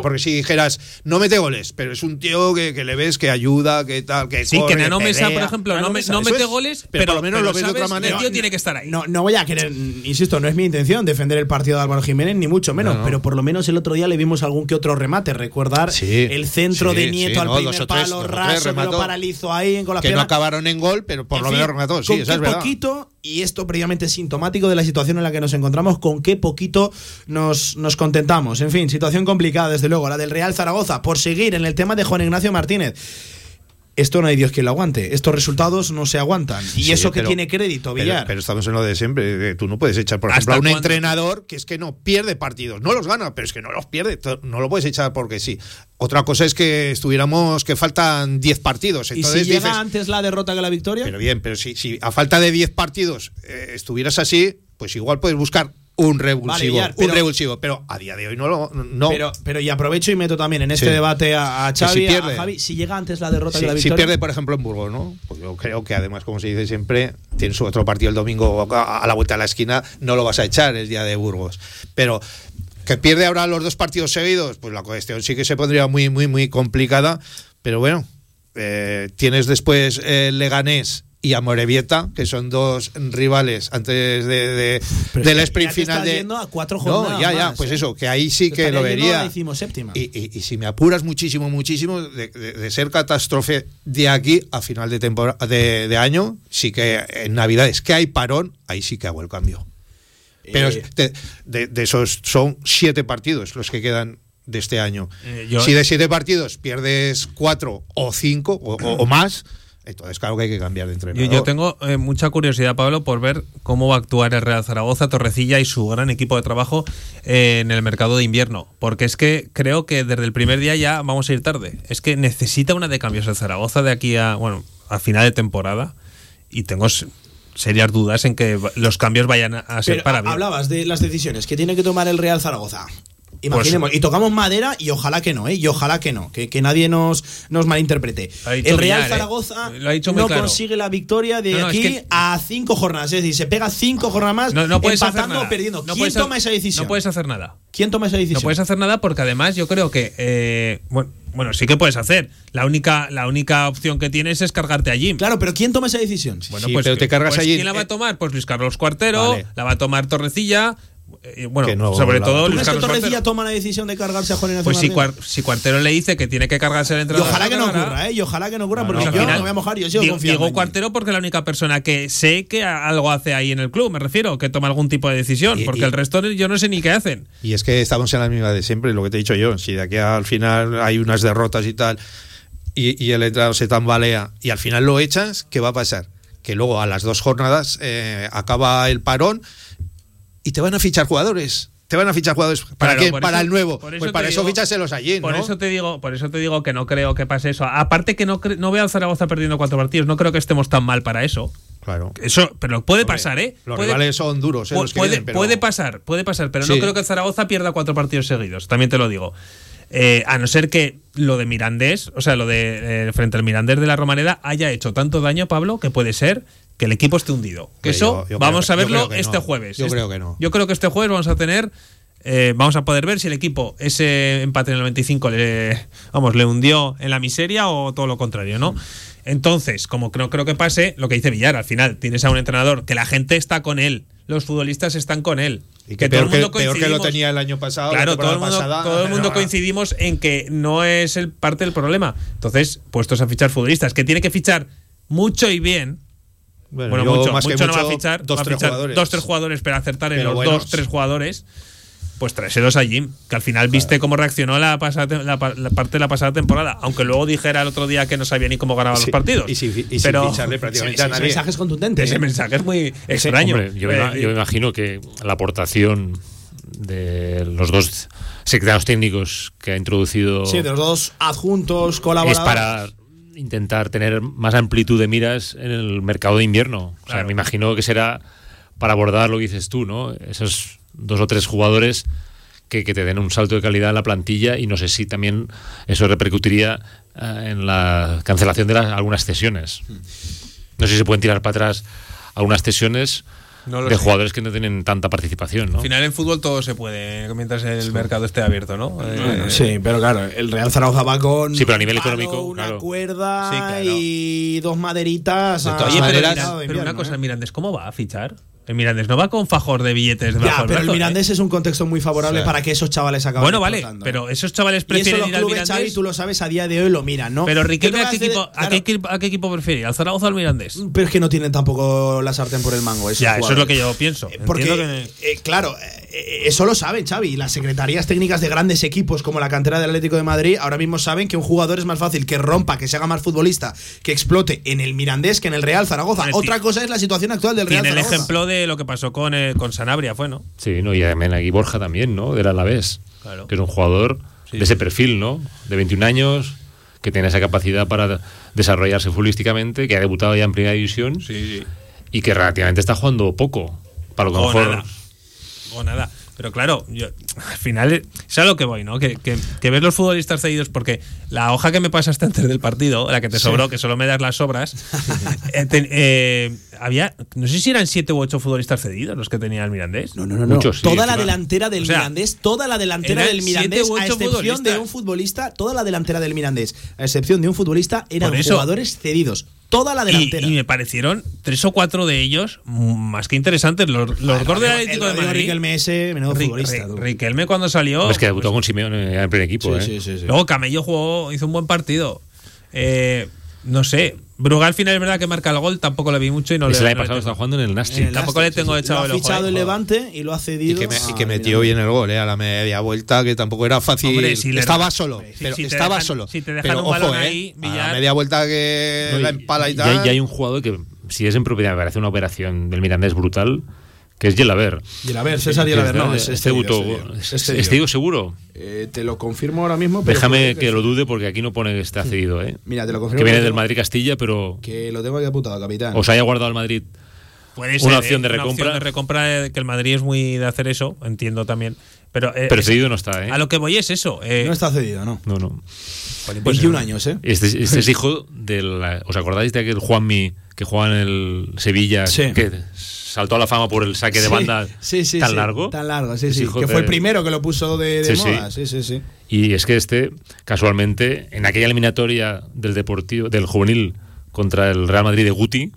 Porque si dijeras, no mete goles, pero es un tío que, que le ves que ayuda, que tal, que Sí, corre, que Nano Mesa, por ejemplo, no, me- no eso mete es. goles, pero, por lo menos pero lo ves de otra manera. El tío tiene que estar ahí. No, no voy a querer, insisto, no es mi intención defender el partido de Álvaro Jiménez, ni mucho menos, No, no. pero por lo menos el otro día le vimos algún que otro remate. Recordar Sí, el centro sí, de Nieto sí, al no, primer tres, palo raso que lo paralizó ahí con las que no acabaron en gol, pero por En lo fin, menos remató. Sí, con esa es verdad. poquito, y esto previamente sintomático de la situación en la que nos encontramos, con qué poquito nos, nos contentamos. En fin, situación complicada, desde luego, la del Real Zaragoza, por seguir en el tema de Juan Ignacio Martínez. Esto no hay Dios quien lo aguante. Estos resultados no se aguantan. Y Sí, eso que pero- tiene crédito, Villar. pero estamos en lo de siempre. eh, Tú no puedes echar, por ¿Hasta ejemplo, a un entrenador que es que no pierde partidos. No los gana, pero es que no los pierde. No lo puedes echar porque sí. Otra cosa es que estuviéramos, que faltan 10 partidos. y si llega antes la derrota que la victoria. Pero bien, pero si, si a falta de 10 partidos eh, estuvieras así, pues igual puedes buscar un revulsivo. Pero- un revulsivo. Pero a día de hoy no lo. No. Pero, pero y aprovecho y meto también en este Sí. debate a, a Xavi, si a- pierde. a Javi, si llega antes la derrota si, que la si victoria. pierde, por ejemplo, en Burgos, ¿no? Pues yo creo que además, como se dice siempre, tiene su otro partido el domingo a, a la vuelta de la esquina, no lo vas a echar el día de Burgos. Pero que pierde ahora los dos partidos seguidos, pues la cuestión sí que se pondría muy, muy, muy complicada. Pero bueno, eh, tienes después el Leganés y Amorebieta, que son dos rivales antes de, de- del sprint ya final de. a cuatro no, jornadas ya, ya, más, pues ¿eh? eso, que ahí sí que lo vería. Y, y- y si me apuras muchísimo, muchísimo, de, de- de ser catástrofe de aquí a final de, temporada, de, año, sí que en Navidades que hay parón, ahí sí que hago el cambio. Pero Eh, de, de- de esos son siete partidos los que quedan de este año. Eh, yo- si de siete partidos pierdes cuatro o cinco o, o- o más, entonces claro que hay que cambiar de Yo, entrenador. yo tengo eh, mucha curiosidad, Pablo, por ver cómo va a actuar el Real Zaragoza, Torrecilla y su gran equipo de trabajo eh, en el mercado de invierno. Porque es que creo que desde el primer día ya vamos a ir tarde. Es que necesita una de cambios el Zaragoza de aquí a, bueno, a final de temporada. Y tengo serias dudas en que los cambios vayan a- a ser Pero para bien. hablabas de las decisiones que tiene que tomar el Real Zaragoza. Imaginemos, Pues- y tocamos madera y ojalá que no, ¿eh? Y ojalá que no, que, que nadie nos, nos malinterprete. El Real Villar, ¿eh? Zaragoza Lo ha dicho muy no claro. consigue la victoria de No, no, es aquí que- a cinco jornadas. Es decir, se pega cinco jornadas más No, no puedes hacer empatando nada. o perdiendo. No ¿Quién puedes toma esa decisión? No puedes hacer nada. ¿Quién toma esa decisión? No puedes hacer nada porque además yo creo que eh, bueno, bueno, sí que puedes hacer. La única, la única opción que tienes es cargarte a Jim. Claro, pero ¿quién toma esa decisión? Bueno, Sí, pues, pero te cargas pues, a Jim. ¿Quién la va Eh, a tomar? Pues Luis Carlos Cuartero, Vale. la va a tomar Torrecilla. Eh, bueno, no sobre todo ¿Tú Luis crees que Torrecilla Cuartero. toma la decisión de cargarse a Juan Ignacio Pues si, si Cuartero le dice que tiene que cargarse el Y entrenador. ojalá que no ocurra, ¿eh? Y ojalá que no ocurra, No, porque no, yo al final, no me voy a mojar, yo sigo digo- confiando. digo. Cuartero porque es la única persona que sé que algo hace ahí en el club, me refiero, que toma algún tipo de decisión, Y- porque y- el resto yo no sé ni qué hacen. Y es que estamos en la misma de siempre, lo que te he dicho yo. Si de aquí al final hay unas derrotas y tal, y, y el entrenador se tambalea y al final lo echas, ¿qué va a pasar? Que luego a las dos jornadas eh, acaba el parón y te van a fichar jugadores. Te van a fichar jugadores. ¿Para Claro, quién? Para eso- el nuevo. Pues para eso digo- fíchaselos allí, Por ¿no? eso te digo, por eso te digo que no creo que pase eso. Aparte que no no veo al Zaragoza perdiendo cuatro partidos, no creo que estemos tan mal para eso. Claro. Eso, pero puede Hombre, pasar, ¿eh? Los Puede- rivales son duros, ¿eh? los que puede, vienen, pero- puede pasar, puede pasar, pero no creo que el Zaragoza pierda cuatro partidos seguidos, también te lo digo. Eh, a no ser que lo de Mirandés, o sea, lo de eh, frente al Mirandés de la Romareda haya hecho tanto daño, Pablo, que puede ser que el equipo esté hundido. Que eso yo- yo vamos creo- a verlo creo este no. jueves. Yo Este- creo que no. Yo creo que este jueves vamos a tener eh, vamos a poder ver si el equipo ese empate en el 95 le vamos le hundió en la miseria o todo lo contrario, ¿no? Entonces, como no creo que pase, lo que dice Villar, al final tienes a un entrenador que la gente está con él, los futbolistas están con él, Y que, todo peor, el mundo que, peor que lo tenía el año pasado. la Claro, todo el mundo, pasada. todo el mundo coincidimos en que no es el parte del problema. Entonces, puestos a fichar futbolistas, que tiene que fichar mucho y bien. Bueno, mucho, más que mucho no va a mucho, fichar. dos, va a tres jugadores. Dos, tres jugadores, pero acertar en Pero los dos, tres jugadores. Pues tráeselos a Jim, que al final viste cómo reaccionó la, pasada, la, pa- la parte de la pasada temporada. Aunque luego dijera el otro día que no sabía ni cómo ganaba Sí, los partidos. y fi- y sin pero ficharle prácticamente Ese- a ese nadie. mensaje es contundente. ese mensaje es muy extraño. Hombre, yo, Eh, yo imagino que la aportación de los dos secretarios técnicos que ha introducido Sí, de los dos adjuntos, es colaboradores. para intentar tener más amplitud de miras en el mercado de invierno. O sea, Claro. me imagino que será para abordar lo que dices tú, ¿no? Esos dos o tres jugadores que, que te den un salto de calidad en la plantilla y no sé si también eso repercutiría eh, en la cancelación de las- algunas cesiones. No sé si se pueden tirar para atrás algunas cesiones No de sé. jugadores que no tienen tanta participación, ¿no? Al final en fútbol todo se puede, mientras el mercado esté abierto, ¿no? Eh, Sí, pero claro, el Real Zaragoza va con. Sí, pero a nivel un palo, económico, Una claro. cuerda Sí, claro. y dos maderitas. De todas pero, maneras- una cosa, ¿eh? el Mirandés, ¿cómo va a fichar? El Mirandés no va con fajor de billetes debajo Ya, del pero el ¿eh? Mirandés es un contexto muy favorable para que esos chavales acaben. Bueno, vale, explotando, pero ¿eh? esos chavales Y eso prefieren ir al Mirandés. Xavi, tú lo sabes, a día de hoy lo miran, ¿no? Pero Riquelme, ¿a qué, equipo, hacer- a, qué, claro, equipo- a qué equipo prefiere? ¿Al Zaragoza o al Mirandés? Pero es que no tienen tampoco la sartén por el mango. esos Ya, eso es lo que yo pienso. Eh, Porque, que- eh, claro, eh, eso lo saben, Xavi. Las secretarías técnicas de grandes equipos como la cantera del Atlético de Madrid ahora mismo saben que un jugador es más fácil que rompa, que se haga más futbolista, que explote en el Mirandés que en el Real Zaragoza. Bueno, Otra cosa es la situación actual del Real Tiene el Zaragoza. ejemplo de lo que pasó con, eh, con Sanabria, fue, ¿no? Sí, ¿no? y también aquí Borja también, ¿no? Del Alavés. Claro. Que es un jugador Sí. de ese perfil, ¿no? De 21 años, que tiene esa capacidad para desarrollarse futbolísticamente, que ha debutado ya en primera división Sí, sí. y que relativamente está jugando poco. Para lo que mejor. nada. O nada. Pero claro, yo, al final es a lo que voy, ¿no? Que, que, que ves los futbolistas cedidos, porque la hoja que me pasaste antes del partido, la que te sobró, que solo me das las sobras, eh, ten- eh, había, no sé si eran siete u ocho futbolistas cedidos los que tenía el Mirandés. No, no, no. no. Muchos, sí, toda la delantera del O sea, Mirandés, toda la delantera del Mirandés, a excepción de un futbolista, toda la delantera del Mirandés, a excepción de un futbolista, eran jugadores cedidos. Toda la delantera. y me parecieron tres o cuatro de ellos más que interesantes. Los, los dos del Atlético de Madrid. Riquelme ese, menudo Ri- futbolista. Ri- tú. Riquelme cuando salió. Es que debutó con Simeone en primer equipo, ¿eh? Sí, sí, sí, sí. Luego Camello jugó, hizo un buen partido. Eh, no sé. Brugal al final es verdad que marca el gol, tampoco lo vi mucho y no Ese le el año pasado estaba jugando en el Nasti. Tampoco le tengo sí, sí. echado Lo el ha fichado el Levante y lo ha Y cedido. que, me- y que metió bien el gol, ¿eh? a la media vuelta, que tampoco era fácil. Hombre, si le- estaba solo, si- pero si estaba dejan- solo. si te dejan pero un ojo, balón ¿eh? ahí, a la media vuelta que No, y- la empala y y tal. hay- y hay un jugador que, si es en propiedad, me parece una operación del Mirandés brutal, que es Yelaber. Yelaber, César Yelaber, está- no, es este Estedio, debutó- Estedio. es- Estedio. Estedio seguro. Eh, te lo confirmo ahora mismo. pero Déjame que lo dude porque aquí no pone que está cedido, ¿eh? Mira, te lo confirmo. Que viene del tengo- Madrid Castilla, pero Que lo tengo aquí apuntado, capitán. os haya guardado el Madrid Puede una ser, opción eh, de recompra. opción de recompra, eh, que el Madrid es muy de hacer eso, entiendo también. Pero, eh, Pero cedido no está, ¿eh? A lo que voy es eso. eh, No está cedido, ¿no? No, no. pues, 21 años, ¿eh? Este, este es hijo del. ¿Os acordáis de aquel Juanmi que jugaba en el Sevilla? Sí. Que saltó a la fama por el saque de banda sí, sí, tan largo. Tan largo, sí, sí. Que de- fue el primero que lo puso de, de Sí, sí. moda. Sí, sí, sí. Y es que este, casualmente, en aquella eliminatoria del Deportivo, del juvenil contra el Real Madrid de Guti,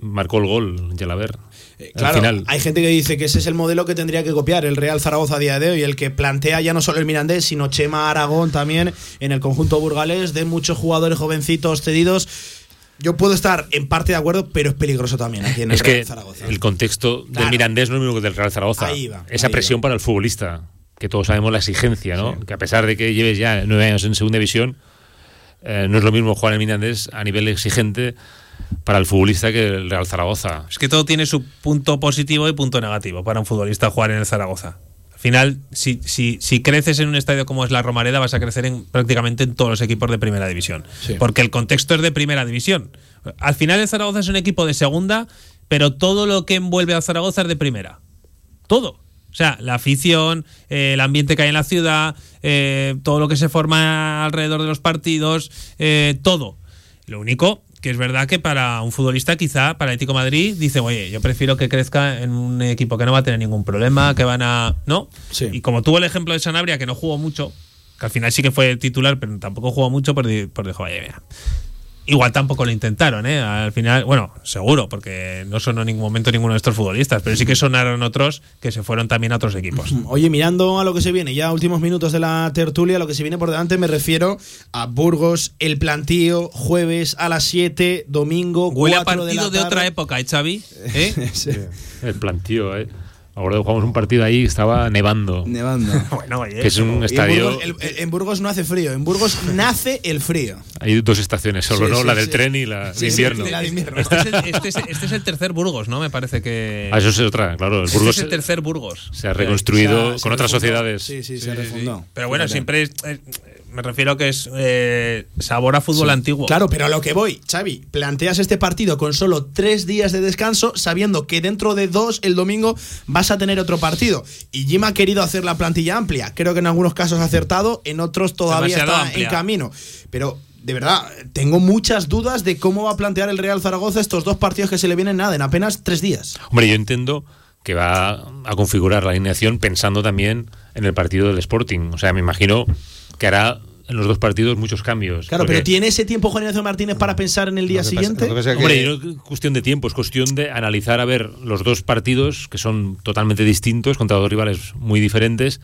marcó el gol Yalaber. Eh, Al Claro, final. hay gente que dice que ese es el modelo que tendría que copiar el Real Zaragoza a día de hoy, el que plantea ya no solo el Mirandés, sino Chema Aragón también en el conjunto burgalés de muchos jugadores jovencitos cedidos. Yo puedo estar en parte de acuerdo, pero es peligroso también aquí en el Es Real que Zaragoza. el contexto del Claro. Mirandés no es lo mismo que del Real Zaragoza. Ahí va, Esa ahí presión va. para el futbolista, que todos sabemos la exigencia, ¿no? Que a pesar de que lleves ya nueve años en segunda división, eh, no es lo mismo jugar en el Mirandés a nivel exigente para el futbolista que el Real Zaragoza. Es que todo tiene su punto positivo y punto negativo para un futbolista jugar en el Zaragoza. Al final, si, si, si creces en un estadio como es la Romareda, vas a crecer en, prácticamente en todos los equipos de primera división. Sí. Porque el contexto es de primera división. Al final, el Zaragoza es un equipo de segunda, pero todo lo que envuelve al Zaragoza es de primera. Todo. O sea, la afición, eh, el ambiente que hay en la ciudad, eh, todo lo que se forma alrededor de los partidos, eh, todo. Lo único que es verdad que para un futbolista, quizá para Atlético Madrid, dice, oye, yo prefiero que crezca en un equipo que no va a tener ningún problema, que van a. ¿No? Sí. Y como tuvo el ejemplo de Sanabria, que no jugó mucho, que al final sí que fue titular, pero tampoco jugó mucho, di- pues dijo, oye, mira. Igual tampoco lo intentaron, ¿eh? Al final, bueno, seguro, porque no sonó en ningún momento ninguno de estos futbolistas, pero sí que sonaron otros que se fueron también a otros equipos. Oye, mirando a lo que se viene, ya últimos minutos de la tertulia, lo que se viene por delante, me refiero a Burgos, el plantío, jueves a las 7, domingo, Huele a 4 partido la de, otra tarde. época, ¿eh, Xavi? ¿Eh? Sí. El plantío, ¿eh? Ahora jugamos un partido ahí, estaba nevando. Nevando. bueno, oye. Que es un Y en estadio. Burgos, el- el- en Burgos no hace frío, en Burgos nace el frío. Hay dos estaciones solo, Sí, ¿no? sí, la del sí. tren y la Sí, de invierno. sí, la de invierno. Este es, el, este es- este es el tercer Burgos, ¿no? Me parece que. Ah, eso es otra, claro. El Este es el tercer Burgos. se ha reconstruido se con otras sociedades. Sí, sí, se refundó. Pero bueno, siempre es, eh, me refiero que es eh, sabor a fútbol antiguo. Claro, pero a lo que voy, Xavi, planteas este partido con solo tres días de descanso, sabiendo que dentro de dos, el domingo, vas a tener otro partido. Y Jim ha querido hacer la plantilla amplia. Creo que en algunos casos ha acertado, en otros todavía Demasiado está amplia. en camino. Pero, de verdad, tengo muchas dudas de cómo va a plantear el Real Zaragoza estos dos partidos que se le vienen nada, en apenas tres días. Hombre, yo entiendo que va a configurar la alineación pensando también en el partido del Sporting. O sea, me imagino que hará en los dos partidos muchos cambios. Claro, Porque- pero ¿tiene ese tiempo Juan Ignacio Martínez para pensar en el día pasa- siguiente? que pasa es que- Hombre, y no es cuestión de tiempo, es cuestión de analizar a ver los dos partidos que son totalmente distintos contra dos rivales muy diferentes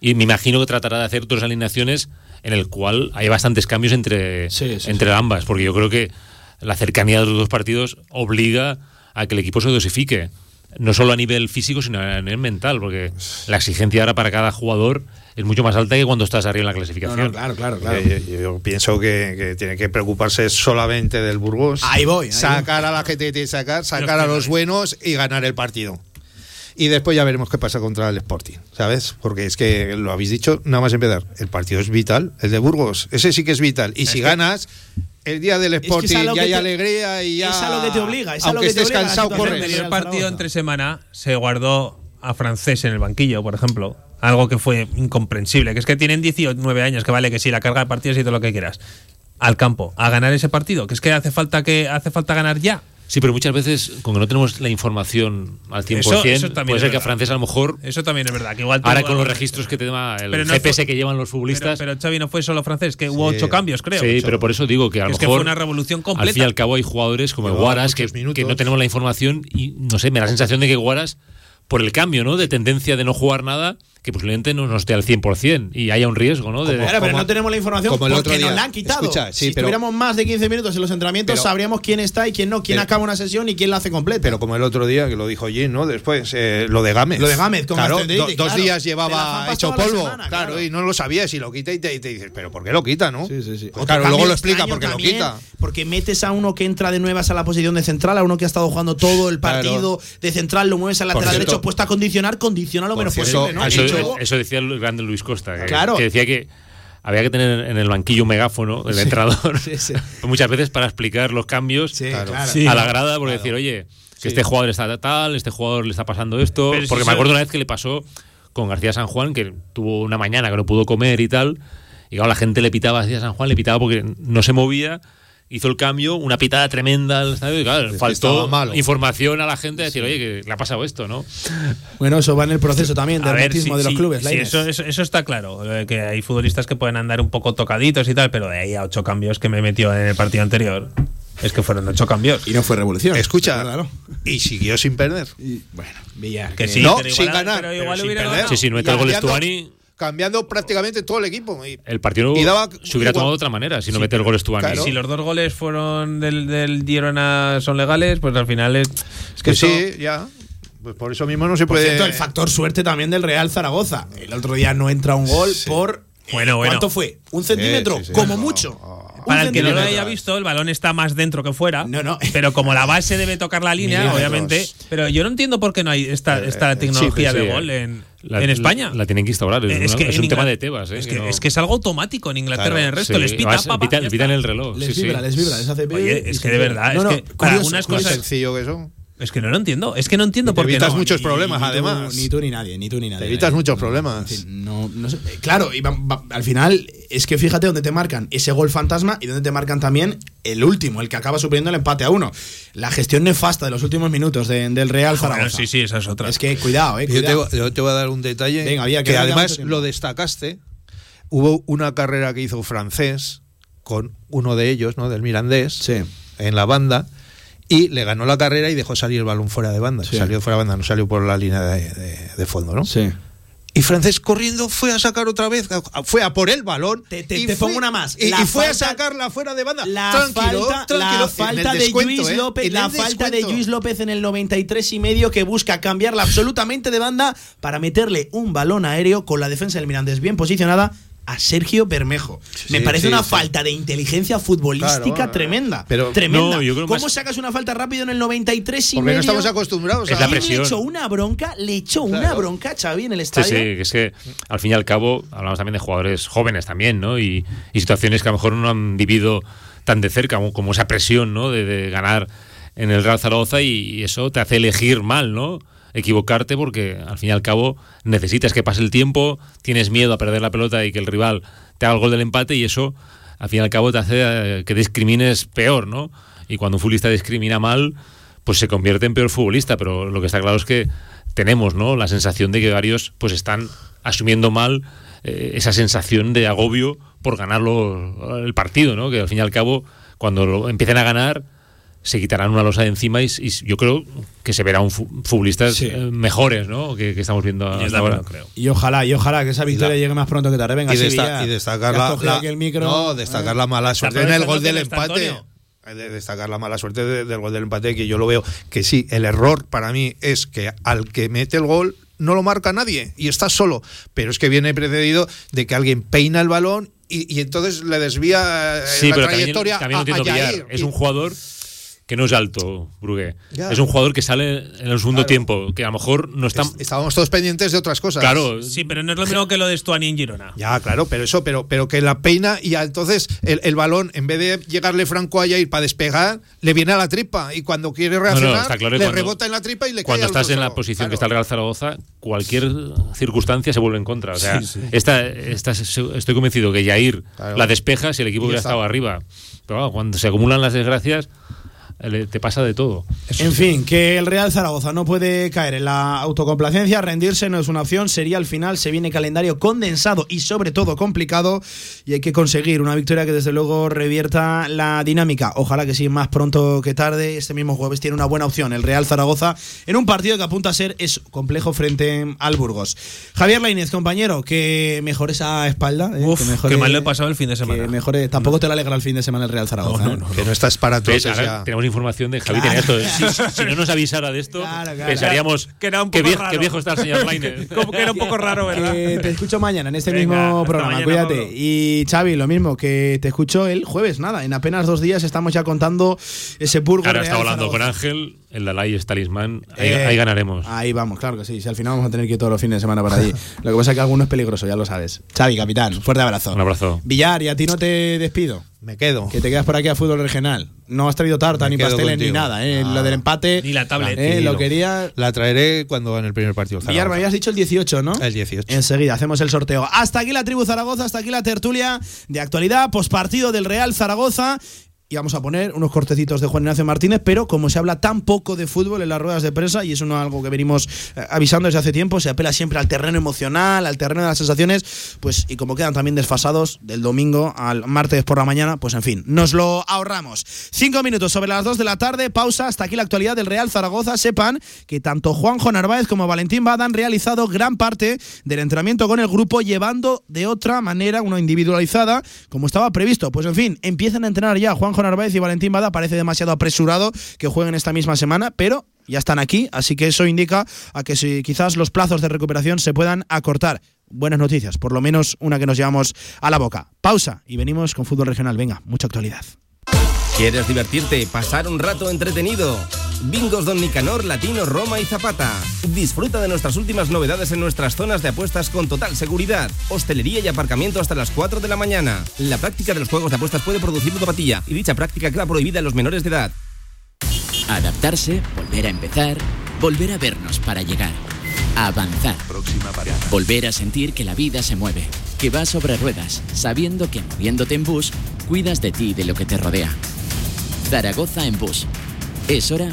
y me imagino que tratará de hacer dos alineaciones en el cual hay bastantes cambios entre, Sí, sí, entre ambas, porque yo creo que la cercanía de los dos partidos obliga a que el equipo se dosifique, no solo a nivel físico, sino a nivel mental, porque la exigencia ahora para cada jugador es mucho más alta que cuando estás arriba en la clasificación. no, claro, claro, claro. Yo, yo pienso que, que tiene que preocuparse solamente del Burgos. Ahí voy, ahí sacar a la gente que tiene que sacar, sacar a los buenos y ganar el partido. Y después ya veremos qué pasa contra el Sporting, ¿sabes? Porque es que lo habéis dicho, nada más empezar. El partido es vital, el de Burgos. Ese sí que es vital. Y si ganas, el día del es Sporting lo ya hay te- alegría y ya. es a lo que te obliga, es a lo que te obliga cansado, corres. el primer partido Zaragoza. entre semana se guardó a francés en el banquillo, por ejemplo. Algo que fue incomprensible. Que es que tienen 19 años, que vale que sí, la carga de partidos y todo lo que quieras. Al campo, a ganar ese partido. Que es que hace falta que hace falta ganar ya. Sí, pero muchas veces, con que no tenemos la información al 100%, Eso- eso también puede es ser que a francés a lo mejor, Eso también es verdad. Que igual ahora con los registros que te da el Pero no GPS fue- que llevan los Pero, futbolistas, pero Xavi no fue solo francés, que hubo Sí. ocho cambios, creo. sí, pero por eso digo que a lo es que mejor fue una revolución al completa. fin y al cabo hay jugadores como Llevaba Guaras que no tenemos la información y no sé, me da la sensación de que Guaras por el cambio, ¿no? De tendencia de no jugar nada que posiblemente no, no esté al 100% y haya un riesgo, ¿no? De, Claro, pero no tenemos la información como el porque otro día. nos la han quitado. Escucha, sí, si pero- tuviéramos más de 15 minutos en los entrenamientos, Pero- sabríamos quién está y quién no, quién Pero- acaba una sesión y quién la hace completa. Pero como el otro día que lo dijo Jim, ¿no? Después, eh, lo de Gámez. Lo de Gámez con claro, Gastroenteritis, do- dos claro. días llevaba hecho polvo. semana, claro, claro. y no lo sabías y lo quita y te, y te dices, ¿pero por qué lo quita, no? Sí, sí, sí. Pues claro, luego lo explica porque lo también, quita. Porque metes a uno que entra de nuevas a la posición de central, a uno que ha estado jugando todo el Claro. partido de central, lo mueves al lateral derecho, puesta a condicionar, condiciona lo menos posible, ¿no? Luego- eso decía el grande Luis Costa, que, Claro. que decía que había que tener en el banquillo un megáfono, el Sí. entrenador, Sí, sí. muchas veces para explicar los cambios claro. a la grada, porque decir, oye, que este jugador está tal, este jugador le está pasando esto. Pero si porque eso- me acuerdo una vez que le pasó con García San Juan, que tuvo una mañana que no pudo comer y tal, y claro, la gente le pitaba a García San Juan, le pitaba porque no se movía. Hizo el cambio, una pitada tremenda, ¿sabes? Y Claro, faltó malo. información a la gente, decir, oye, que le ha pasado esto, ¿no? Bueno, eso va en el proceso también del A ver, hermetismo sí, de los sí, clubes. sí, Lainez. eso, eso, eso está claro. de Que hay futbolistas que pueden andar un poco tocaditos y tal, pero de ahí a ocho cambios que me metió en el partido anterior. Es que fueron ocho cambios. Y no fue revolución. Escucha, Claro. y siguió sin perder. Bueno, Villar. Que sí, no, pero sin igual- ganar. pero igual sin hubiera perder. ganado. Sí, sí, no mete el gol Estuani. Cambiando prácticamente todo el equipo. Y- El partido Y daba se hubiera igual. tomado de otra manera si no mete el gol Estuani. claro. Si los dos goles fueron del, del Girona son legales, pues al final es, es que que eso- sí, ya. Pues por eso mismo no se Por puede. cierto, el factor suerte también del Real Zaragoza. El otro día no entra un gol por. eh, Bueno, bueno. ¿Cuánto fue? ¿Un centímetro? sí, sí. como No, mucho. Un Para el que no lo haya visto, el balón está más dentro que fuera. No, no. Pero como la base debe tocar la línea, obviamente. Pero yo no entiendo por qué no hay esta, esta eh, tecnología sí, de sí. gol en, La- en España. La, la tienen que instaurar. Es, Eh, una- es en un tema de Tebas. ¿eh? Es que, no- es que es algo automático en Inglaterra Claro, y en el resto. sí. Les pita, Además, pa, pa, pitan- pitan el reloj. Les sí, vibra, sí. les vibra, les hace Oye, es que de verdad, es que para algunas cosas- sencillo que eso. Es que no lo entiendo. Es que no entiendo por qué evitas no. muchos Ni- problemas, ni además. Ni tú ni nadie, ni tú ni nadie. Te evitas No, muchos no, problemas. en fin, no, no sé. Eh, Claro, y va- va- al final es que fíjate dónde te marcan ese gol fantasma y dónde te marcan también el último, el que acaba supliendo el empate a uno. La gestión nefasta de los últimos minutos de- del Real Bueno, Zaragoza. sí, sí, esa es otra. Es que cuidado, eh. Yo te, Cuidado. yo te voy a dar un detalle Venga, había que que además lo destacaste. Hubo una carrera que hizo francés con uno de ellos, ¿no? Del Mirandés, Sí. en la banda, y le ganó la carrera y dejó salir el balón fuera de banda. Sí. Salió fuera de banda, no salió por la línea de, de- de fondo, ¿no? Sí. Y francés corriendo fue a sacar otra vez, fue a por el balón. Te- te- y te fue- pongo una más. Y, fue a sacarla fuera de banda. La tranquilo, falta, tranquilo. la falta de descuento, Luis ¿eh? López, En la el falta de. Luis López en el 93 y medio que busca cambiarla absolutamente de banda para meterle un balón aéreo con la defensa del Mirandés bien posicionada a Sergio Bermejo. Me Sí, parece sí, una sí. falta de inteligencia futbolística Claro, tremenda. pero- tremenda. No, yo creo ¿Cómo más- sacas una falta rápido en el 93 y Porque medio? no estamos acostumbrados Es a la ¿Quién presión. Le echó una bronca, le echó una Claro. bronca a Xavi en el Sí, estadio. sí, que es que al fin y al cabo hablamos también de jugadores jóvenes también, ¿no? Y, y situaciones que a lo mejor no han vivido tan de cerca, como, como esa presión, ¿no? De, de ganar en el Real Zaragoza y, y eso te hace elegir mal, ¿no? Equivocarte porque al fin y al cabo necesitas que pase el tiempo, tienes miedo a perder la pelota y que el rival te haga el gol del empate y eso al fin y al cabo te hace eh, que discrimines peor, ¿no? Y cuando un futbolista discrimina mal, pues se convierte en peor futbolista, pero lo que está claro es que tenemos, ¿no? La sensación de que varios pues están asumiendo mal eh, esa sensación de agobio por ganarlo el partido, ¿no? Que al fin y al cabo cuando empiecen a ganar se quitarán una losa de encima y, y yo creo que se verán fu- futbolistas Sí. eh, mejores, ¿no? Que, que estamos viendo Yo hasta ahora. creo. Y ojalá, y ojalá que esa victoria llegue más pronto que tarde. Venga, y, desta- y destacar la, cogido la- aquí el micro. no, destacar la mala suerte en el gol del empate. Antonio. De destacar la mala suerte de- del gol del empate, que yo lo veo que sí, el error para mí es que al que mete el gol no lo marca nadie y está solo, pero es que viene precedido de que alguien peina el balón y, y entonces le desvía eh, Sí, la pero trayectoria también a. Yair. Es un jugador que no es alto, Brugué. Ya. Es un jugador que sale en el segundo Claro. tiempo, que a lo mejor no está... es- estábamos todos pendientes de otras cosas. Claro, Sí, pero no es lo mismo que lo de Stuani en Girona. Ya, claro, pero eso, pero, pero que la peina y entonces el, el balón, en vez de llegarle franco a Yair para despegar, le viene a la tripa y cuando quiere reaccionar, claro le cuando- rebota en la tripa y le cuando cae estás en la posición que está el Real Zaragoza, cualquier circunstancia se vuelve en contra. O sea, Sí, sí. Esta, esta- estoy convencido que Yair Claro. la despeja si el equipo hubiera estado arriba. Pero cuando se acumulan las desgracias, te pasa de todo. En fin, que el Real Zaragoza no puede caer en la autocomplacencia, rendirse no es una opción, sería al final, se viene calendario condensado y sobre todo complicado y hay que conseguir una victoria que desde luego revierta la dinámica. Ojalá que sí, más pronto que tarde. Este mismo jueves tiene una buena opción el Real Zaragoza en un partido que apunta a ser es complejo frente al Burgos. Javier Lainez, compañero, que mejore esa espalda. eh, Uf, que mejore, mal lo he pasado el fin de semana. que mejore, tampoco te lo alegra el fin de semana el Real Zaragoza. No, ¿eh? no, no. Que no estás para tenemos información de Javi. Claro. esto. Si, si no nos avisara de esto, Claro, claro. pensaríamos Que era un qué, poco raro. qué viejo está el señor Lainez. Como que era un poco raro, ¿verdad? Que te escucho mañana en este Venga, mismo programa, mañana, cuídate. Pablo. Y Xavi, lo mismo, que te escucho el jueves, nada, en apenas dos días estamos ya contando ese Burgos. Ahora está hablando con. Ángel, el Dalai es talismán. Ahí, Eh, ahí ganaremos. Ahí vamos, claro que sí. Si al final vamos a tener que ir todos los fines de semana para allí. Lo que pasa es que alguno es peligroso, ya lo sabes. Xavi, capitán, fuerte abrazo. Un abrazo. Villar, y a ti no te despido. Me quedo. Que te quedas por aquí a fútbol regional. No has traído tarta, Me ni pasteles, ni nada. ¿eh? Ah. Lo del empate. Ni la tablet. eh, lo quería. La traeré cuando en el primer partido. Villar, me habías dicho el 18, ¿no? El 18. Enseguida hacemos el sorteo. Hasta aquí la tribu Zaragoza, hasta aquí la tertulia de actualidad, pospartido del Real Zaragoza. Y vamos a poner unos cortecitos de Juan Ignacio Martínez, pero como se habla tan poco de fútbol en las ruedas de prensa, y eso no es algo que venimos eh, avisando desde hace tiempo, se apela siempre al terreno emocional, al terreno de las sensaciones, pues y como quedan también desfasados del domingo al martes por la mañana, pues en fin, nos lo ahorramos. Cinco minutos sobre las dos de la tarde, pausa, hasta aquí la actualidad del Real Zaragoza. Sepan que tanto Juanjo Narváez como Valentín Bada han realizado gran parte del entrenamiento con el grupo, llevando de otra manera, una individualizada, como estaba previsto. Pues en fin, empiezan a entrenar ya Juanjo Narváez y Valentín Bada. Parece demasiado apresurado que jueguen esta misma semana, pero ya están aquí, así que eso indica a que quizás los plazos de recuperación se puedan acortar. Buenas noticias, por lo menos una que nos llevamos a la boca. Pausa y venimos con fútbol regional. Venga, mucha actualidad. ¿Quieres divertirte? ¿Pasar un rato entretenido? Bingos Don Nicanor, Latino, Roma y Zapata. Disfruta de nuestras últimas novedades en nuestras zonas de apuestas con total seguridad. Hostelería y aparcamiento hasta las 4 de la mañana. La práctica de los juegos de apuestas puede producir ludopatía y dicha práctica queda prohibida en los menores de edad. Adaptarse, volver a empezar, volver a vernos para llegar. Avanzar. Próxima parada. Volver a sentir que la vida se mueve, que va sobre ruedas, sabiendo que moviéndote en bus, cuidas de ti y de lo que te rodea. Zaragoza en bus. Es hora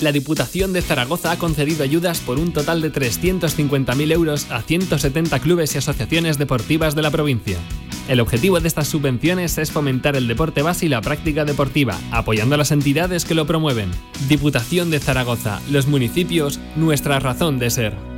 La Diputación de Zaragoza ha concedido ayudas por un total de 350.000 euros a 170 clubes y asociaciones deportivas de la provincia. El objetivo de estas subvenciones es fomentar el deporte base y la práctica deportiva, apoyando a las entidades que lo promueven. Diputación de Zaragoza, los municipios, nuestra razón de ser.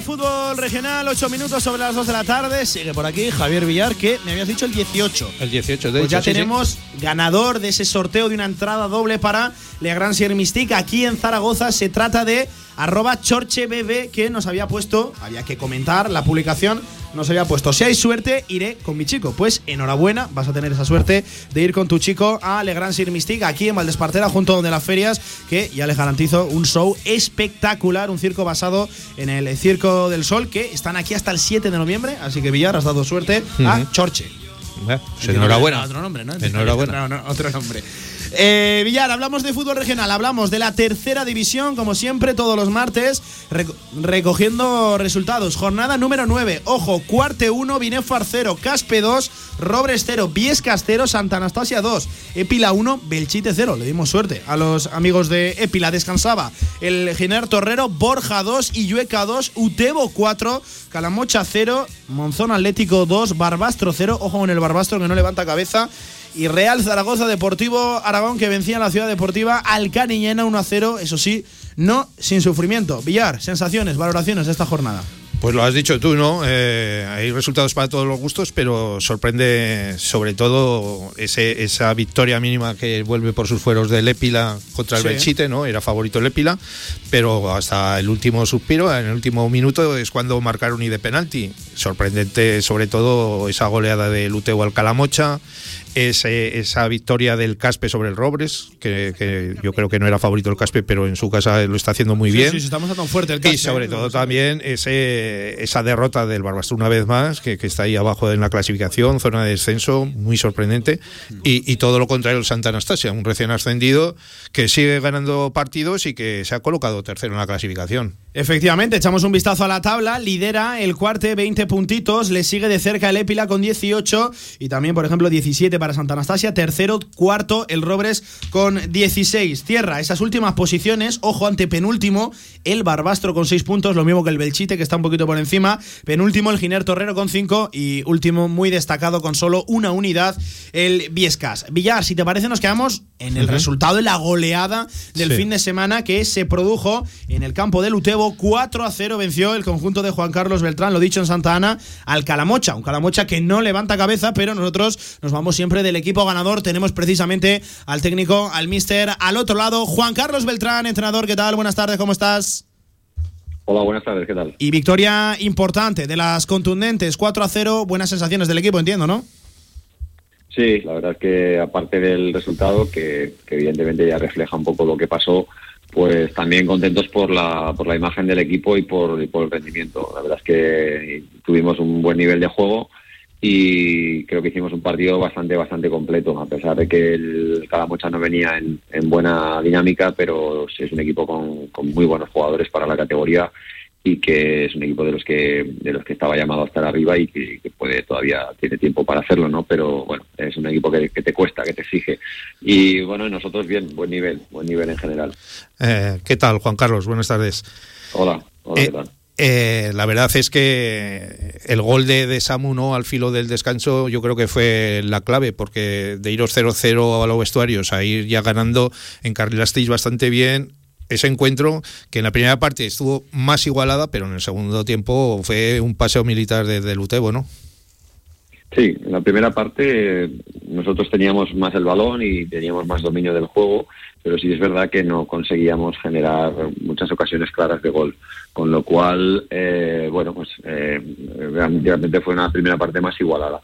de fútbol regional, 8 minutos sobre las 2 de la tarde. Sigue por aquí Javier Villar, que me habías dicho el 18. El 18, de Pues hecho, ya sí, sí. tenemos ganador de ese sorteo de una entrada doble para Le Grand Mystique. Aquí en Zaragoza se trata de arroba chorchebb que nos había puesto, había que comentar la publicación, nos había puesto, si hay suerte, iré con mi chico. Pues enhorabuena, vas a tener esa suerte de ir con tu chico a Le Grand Sierra Mystique, aquí en Valdespartera, junto donde las ferias, que ya les garantizo un show espectacular, un circo basado en el Circo del Sol, que están aquí hasta el 7 de noviembre, así que Villar, has dado suerte a. Chorche. Pues enhorabuena. Otro nombre, ¿no? Enhorabuena. Otro nombre. Eh, Villar, hablamos de fútbol regional, hablamos de la tercera división, como siempre, todos los martes, reco- recogiendo resultados. Jornada número 9. Ojo, Cuarte 1, Binefar 0, Caspe 2, Robres 0, Viescas 0, Santa Anastasia 2, Epila 1, Belchite 0. Le dimos suerte a los amigos de Epila. Descansaba el Giner Torrero, Borja 2, Illueca 2, Utebo 4, Calamocha 0, Monzón Atlético 2, Barbastro 0. Ojo con el Barbastro que no levanta cabeza. Y Real Zaragoza Deportivo Aragón que vencía en la ciudad deportiva al Caniñena 1 a 0. Eso sí, no sin sufrimiento. Villar, sensaciones, valoraciones de esta jornada. Pues lo has dicho tú, ¿no? Eh, hay resultados para todos los gustos, pero sorprende sobre todo ese, esa victoria mínima que vuelve por sus fueros del Épila contra el Sí. Belchite, ¿no? Era favorito el Épila, pero hasta el último suspiro, en el último minuto, es cuando marcaron y de penalti. Sorprendente sobre todo esa goleada de Luteo al Calamocha, ese- esa victoria del Caspe sobre el Robres, que, que yo creo que no era favorito el Caspe, pero en su casa lo está haciendo muy Sí, bien. Sí, estamos a tan fuerte el Y Caspe, sobre ¿eh? todo también ese, esa derrota del Barbastro una vez más, que, que está ahí abajo en la clasificación, zona de descenso, muy sorprendente. Y, y todo lo contrario el Santa Anastasia, un recién ascendido que sigue ganando partidos y que se ha colocado tercero en la clasificación. Efectivamente, echamos un vistazo a la tabla. Lidera el cuarte, 20 puntitos. Le sigue de cerca el Épila con 18. Y también, por ejemplo, 17 para Santa Anastasia. Tercero, cuarto, el Robres con 16. Cierra esas últimas posiciones. Ojo, ante penúltimo, el Barbastro con 6 puntos. Lo mismo que el Belchite, que está un poquito por encima. Penúltimo, el Giner Torrero con 5. Y último, muy destacado, con solo una unidad, el Viescas. Villar, si te parece, nos quedamos en el resultado, en la goleada del Sí. fin de semana que se produjo en el campo del Utebo. 4 a 0 venció el conjunto de Juan Carlos Beltrán, lo dicho en Santa Ana, al Calamocha. Un Calamocha que no levanta cabeza, pero nosotros nos vamos siempre del equipo ganador. Tenemos precisamente al técnico, al mister, al otro lado, Juan Carlos Beltrán, entrenador. ¿Qué tal? Buenas tardes, ¿cómo estás? Hola, buenas tardes, ¿qué tal? Y victoria importante, de las contundentes, 4 a 0. Buenas sensaciones del equipo, entiendo, ¿no? Sí, la verdad es que aparte del resultado, que, que evidentemente ya refleja un poco lo que pasó, pues también contentos por la, por la imagen del equipo y por, y por el rendimiento. La verdad es que tuvimos un buen nivel de juego y creo que hicimos un partido bastante bastante completo, a pesar de que el Calamocha no venía en, en buena dinámica, pero es un equipo con, con muy buenos jugadores para la categoría y que es un equipo de los que de los que estaba llamado a estar arriba y que, que puede todavía tiene tiempo para hacerlo no pero bueno es un equipo que, que te cuesta que te exige y bueno nosotros bien buen nivel buen nivel en general Eh, ¿Qué tal, Juan Carlos? Buenas tardes. hola hola Eh, qué tal Eh, la verdad es que el gol de, de Samu ¿no? al filo del descanso yo creo que fue la clave, porque de iros 0-0 a los vestuarios a ir ya ganando, encarrilasteis bastante bien ese encuentro que en la primera parte estuvo más igualada, pero en el segundo tiempo fue un paseo militar de, del Utebo, ¿no? Sí, en la primera parte nosotros teníamos más el balón y teníamos más dominio del juego, pero sí es verdad que no conseguíamos generar muchas ocasiones claras de gol, con lo cual, eh, bueno, pues eh, realmente fue una primera parte más igualada.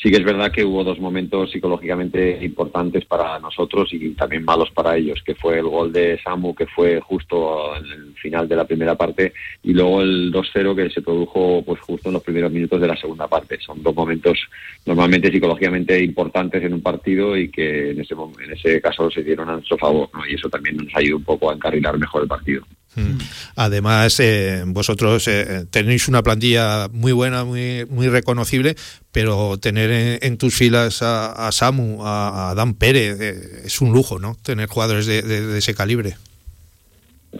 Sí que es verdad que hubo dos momentos psicológicamente importantes para nosotros y también malos para ellos, que fue el gol de Samu, que fue justo en el final de la primera parte, y luego el 2-0 que se produjo pues justo en los primeros minutos de la segunda parte. Son dos momentos normalmente psicológicamente importantes en un partido y que en ese, en ese caso se dieron a nuestro favor, ¿no? y eso también nos ayudó un poco a encarrilar mejor el partido. Mm. Además, eh, vosotros eh, tenéis una plantilla muy buena, muy, muy reconocible, pero tener en, en tus filas a, a Samu, a, Dan Pérez, eh, es un lujo, ¿no? Tener jugadores de, de- ese calibre.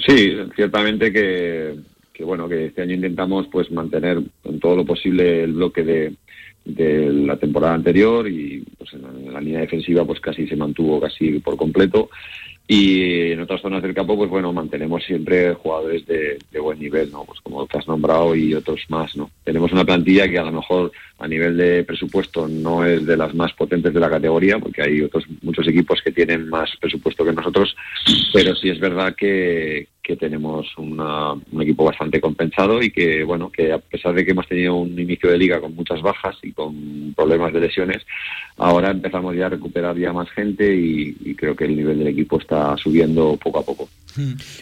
Sí, ciertamente que, bueno que este año intentamos pues mantener en todo lo posible el bloque de, de la temporada anterior y pues en la, en la línea defensiva pues casi se mantuvo casi por completo y en otras zonas del campo pues bueno mantenemos siempre jugadores de, buen nivel no pues como que has nombrado y otros más no tenemos una plantilla que a lo mejor a nivel de presupuesto no es de las más potentes de la categoría porque hay otros muchos equipos que tienen más presupuesto que nosotros pero sí es verdad que, que tenemos una- un equipo bastante compensado y que bueno que a pesar de que hemos tenido un inicio de liga con muchas bajas y con problemas de lesiones ahora empezamos ya a recuperar ya más gente y, y creo que el nivel del equipo está subiendo poco a poco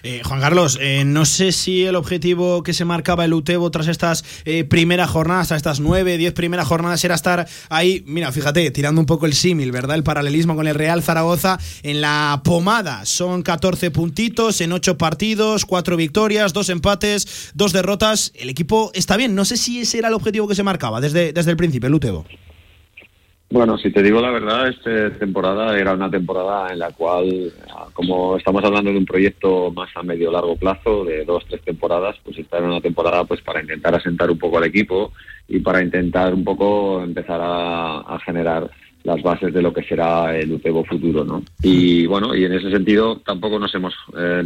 Eh, Juan Carlos, eh, no sé si el objetivo que se marcaba el Utebo tras estas eh, primeras jornadas, tras estas nueve, diez primeras jornadas, era estar ahí, mira, fíjate, tirando un poco el símil, ¿verdad? El paralelismo con el Real Zaragoza en la pomada. Son 14 puntitos en ocho partidos, cuatro victorias, dos empates, dos derrotas. El equipo está bien. No sé si ese era el objetivo que se marcaba desde, desde el principio, el Utebo. Bueno, si te digo la verdad, esta temporada era una temporada en la cual, como estamos hablando de un proyecto más a medio largo plazo, de dos, tres temporadas, pues esta era una temporada pues para intentar asentar un poco al equipo y para intentar un poco empezar a generar las bases de lo que será el UTEBO futuro, ¿no? Y bueno, y en ese sentido tampoco nos hemos eh,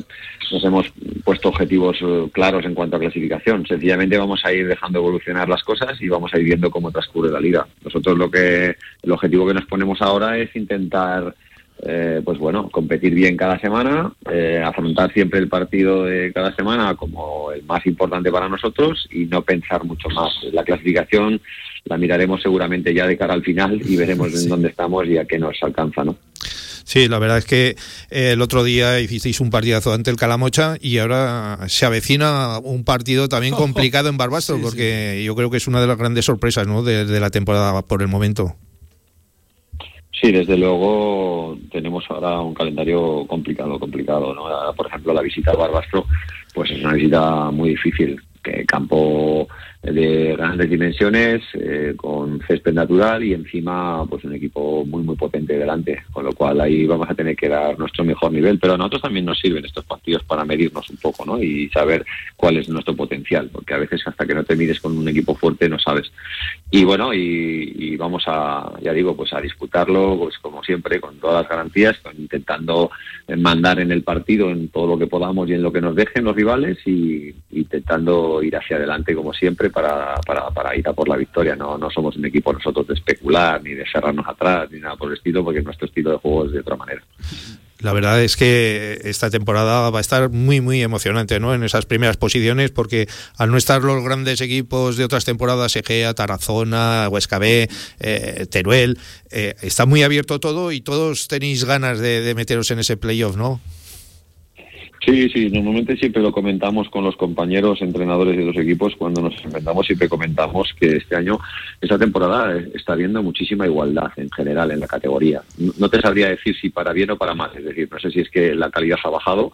nos hemos puesto objetivos eh, claros en cuanto a clasificación. Sencillamente vamos a ir dejando evolucionar las cosas y vamos a ir viendo cómo transcurre la liga. Nosotros lo que el objetivo que nos ponemos ahora es intentar eh, pues bueno, competir bien cada semana, eh, afrontar siempre el partido de cada semana como el más importante para nosotros y no pensar mucho más. La clasificación la miraremos seguramente ya de cara al final y veremos en dónde estamos y a qué nos alcanza, ¿no? Sí, la verdad es que eh, el otro día hicisteis un partidazo ante el Calamocha y ahora se avecina un partido también complicado en Barbastro, Sí, sí. porque yo creo que es una de las grandes sorpresas ¿no? de, de la temporada por el momento. Sí, desde luego tenemos ahora un calendario complicado, complicado, ¿no? Ahora, Por ejemplo, la visita al Barbastro, pues es una visita muy difícil, que campo de grandes dimensiones, eh, con césped natural y encima pues un equipo muy muy potente delante, con lo cual ahí vamos a tener que dar nuestro mejor nivel, pero a nosotros también nos sirven estos partidos para medirnos un poco, ¿no? Y saber cuál es nuestro potencial, porque a veces hasta que no te mides con un equipo fuerte no sabes. Y bueno, y, y vamos a, ya digo, pues a disputarlo, pues como siempre, con todas las garantías, intentando mandar en el partido en todo lo que podamos y en lo que nos dejen los rivales y intentando ir hacia adelante como siempre para, para, para ir a por la victoria. No, no somos un equipo nosotros de especular ni de cerrarnos atrás ni nada por el estilo, porque nuestro estilo de juego es de otra manera. La verdad es que esta temporada va a estar muy, muy emocionante, ¿no? En esas primeras posiciones, porque al no estar los grandes equipos de otras temporadas, Egea, Tarazona, Huesca B, eh, Teruel, eh, está muy abierto todo y todos tenéis ganas de, de meteros en ese playoff, ¿no? Sí, sí, normalmente siempre lo comentamos con los compañeros entrenadores de los equipos cuando nos enfrentamos, siempre comentamos que este año, esta temporada, eh, está habiendo muchísima igualdad en general en la categoría. No no te sabría decir si para bien o para mal, es decir, no sé si es que la calidad ha bajado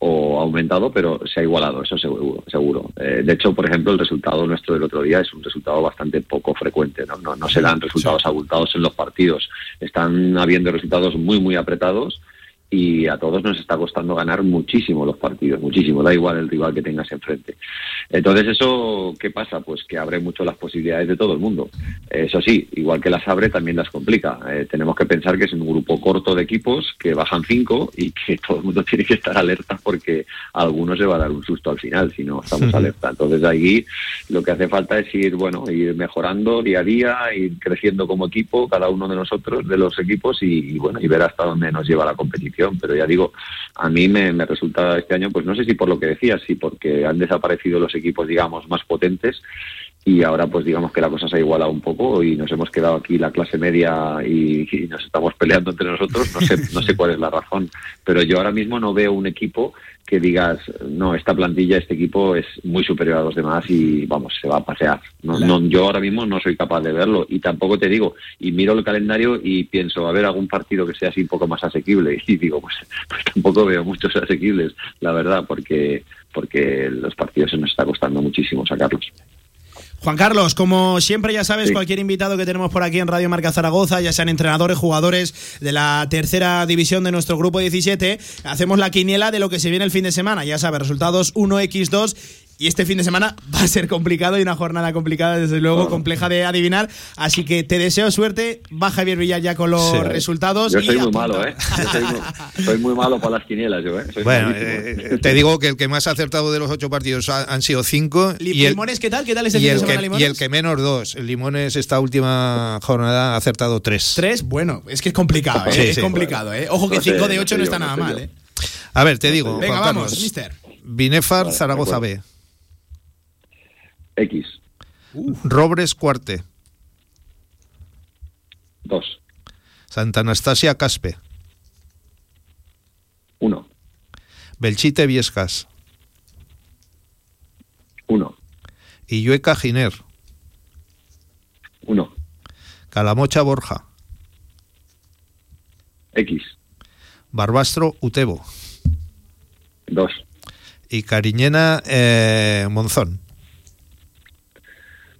o ha aumentado, pero se ha igualado, eso seguro. seguro. Eh, de hecho, por ejemplo, el resultado nuestro del otro día es un resultado bastante poco frecuente, ¿no? No, no se dan resultados abultados en los partidos, están habiendo resultados muy, muy apretados y a todos nos está costando ganar muchísimo los partidos, muchísimo, da igual el rival que tengas enfrente. Entonces, ¿eso qué pasa? Pues que abre mucho las posibilidades de todo el mundo. Eso sí, igual que las abre, también las complica. Eh, tenemos que pensar que es un grupo corto de equipos que bajan cinco y que todo el mundo tiene que estar alerta porque a algunos se va a dar un susto al final si no estamos alerta. Entonces, ahí lo que hace falta es ir, bueno, ir mejorando día a día, ir creciendo como equipo, cada uno de nosotros, de los equipos, y, y, bueno, y ver hasta dónde nos lleva la competición. Pero ya digo, a mí me, me resulta este año, pues no sé si por lo que decías, si porque han desaparecido los equipos, digamos, más potentes, y ahora pues digamos que la cosa se ha igualado un poco y nos hemos quedado aquí la clase media y, y nos estamos peleando entre nosotros, no sé, no sé cuál es la razón, pero yo ahora mismo no veo un equipo que digas, no, esta plantilla, este equipo es muy superior a los demás y vamos, se va a pasear. No, no, yo ahora mismo no soy capaz de verlo y tampoco te digo, y miro el calendario y pienso, a ver, algún partido que sea así un poco más asequible y digo, pues, pues tampoco veo muchos asequibles, la verdad, porque, porque los partidos se nos está costando muchísimo sacarlos. Juan Carlos, como siempre ya sabes, Sí. cualquier invitado que tenemos por aquí en Radio Marca Zaragoza, ya sean entrenadores, jugadores de la tercera división de nuestro grupo 17, hacemos la quiniela de lo que se viene el fin de semana. Ya sabes, resultados 1x2 y este fin de semana va a ser complicado y una jornada complicada, desde luego, compleja de adivinar. Así que te deseo suerte. Va Javier Villar ya con los Sí. resultados. Yo y soy muy apunta. malo, ¿eh? Yo soy muy, soy muy malo para las quinielas, yo, ¿eh? Soy Bueno, malísimo. eh, te digo que el que más ha acertado de los ocho partidos ha- han sido cinco. Li- y el, Limones, ¿qué tal? ¿Qué tal y fin de el semana, que, Limones? y el que menos dos. El Limones esta última jornada ha acertado tres. Tres, bueno, es que es complicado, ¿eh? Sí, es sí. complicado, ¿eh? Ojo que No sé, 5 de no 8 sé no yo, está no nada sé mal, yo. ¿eh? A ver, te digo, Venga, Juan vamos, Carlos. mister. Binefar, Vale, Zaragoza. B. X. Robres, Cuarte. Dos. Santa Anastasia, Caspe. Uno. Belchite Viescas. Uno. Illueca Giner. Uno. Calamocha Borja. X. Barbastro Utebo. Dos. Y Cariñena eh, Monzón.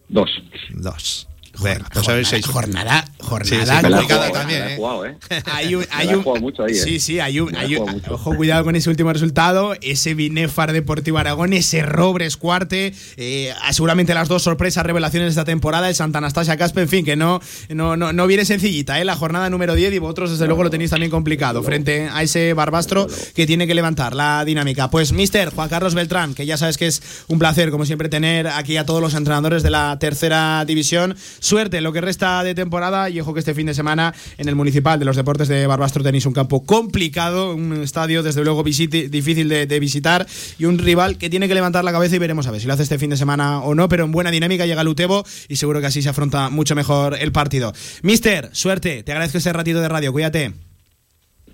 Dos. Dos. Venga, pues a ver seis. Jornada, Sí, sí, he complicada también, he ¿eh? Hay hay sí, sí, hay un, hay un- ojo, cuidado con ese último resultado, ese Binefar Deportivo Aragón, ese Robres Cuarte, eh, seguramente las dos sorpresas, revelaciones de esta temporada, el Santa Anastasia Caspe, en fin, que no, no, no, no viene sencillita, ¿eh? la jornada número 10 y vosotros desde luego lo tenéis también complicado frente a ese Barbastro que tiene que levantar la dinámica. Pues mister Juan Carlos Beltrán, que ya sabes que es un placer como siempre tener aquí a todos los entrenadores de la tercera división, suerte lo que resta de temporada y ojo que este fin de semana en el Municipal de los Deportes de Barbastro tenéis un campo complicado, un estadio desde luego difícil de, de visitar y un rival que tiene que levantar la cabeza y veremos a ver si lo hace este fin de semana o no, pero en buena dinámica llega el Utebo y seguro que así se afronta mucho mejor el partido. Mister, suerte, te agradezco este ratito de radio, cuídate.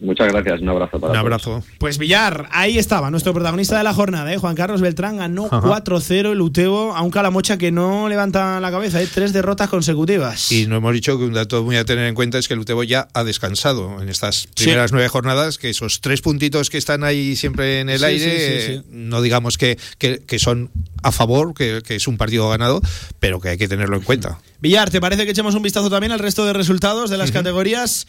Muchas gracias, un abrazo para Un todos. abrazo. Pues Villar, ahí estaba nuestro protagonista de la jornada, ¿eh? Juan Carlos Beltrán ganó Ajá. 4-0 el Utebo a un Calamocha que no levanta la cabeza, ¿eh? tres derrotas consecutivas. Y no hemos dicho que un dato muy a tener en cuenta es que el Utebo ya ha descansado en estas primeras nueve jornadas, que esos tres puntitos que están ahí siempre en el Sí, aire, sí, sí, sí. eh, no digamos que, que- que son a favor, que, que es un partido ganado, pero que hay que tenerlo en cuenta. Villar, ¿te parece que echemos un vistazo también al resto de resultados de las categorías?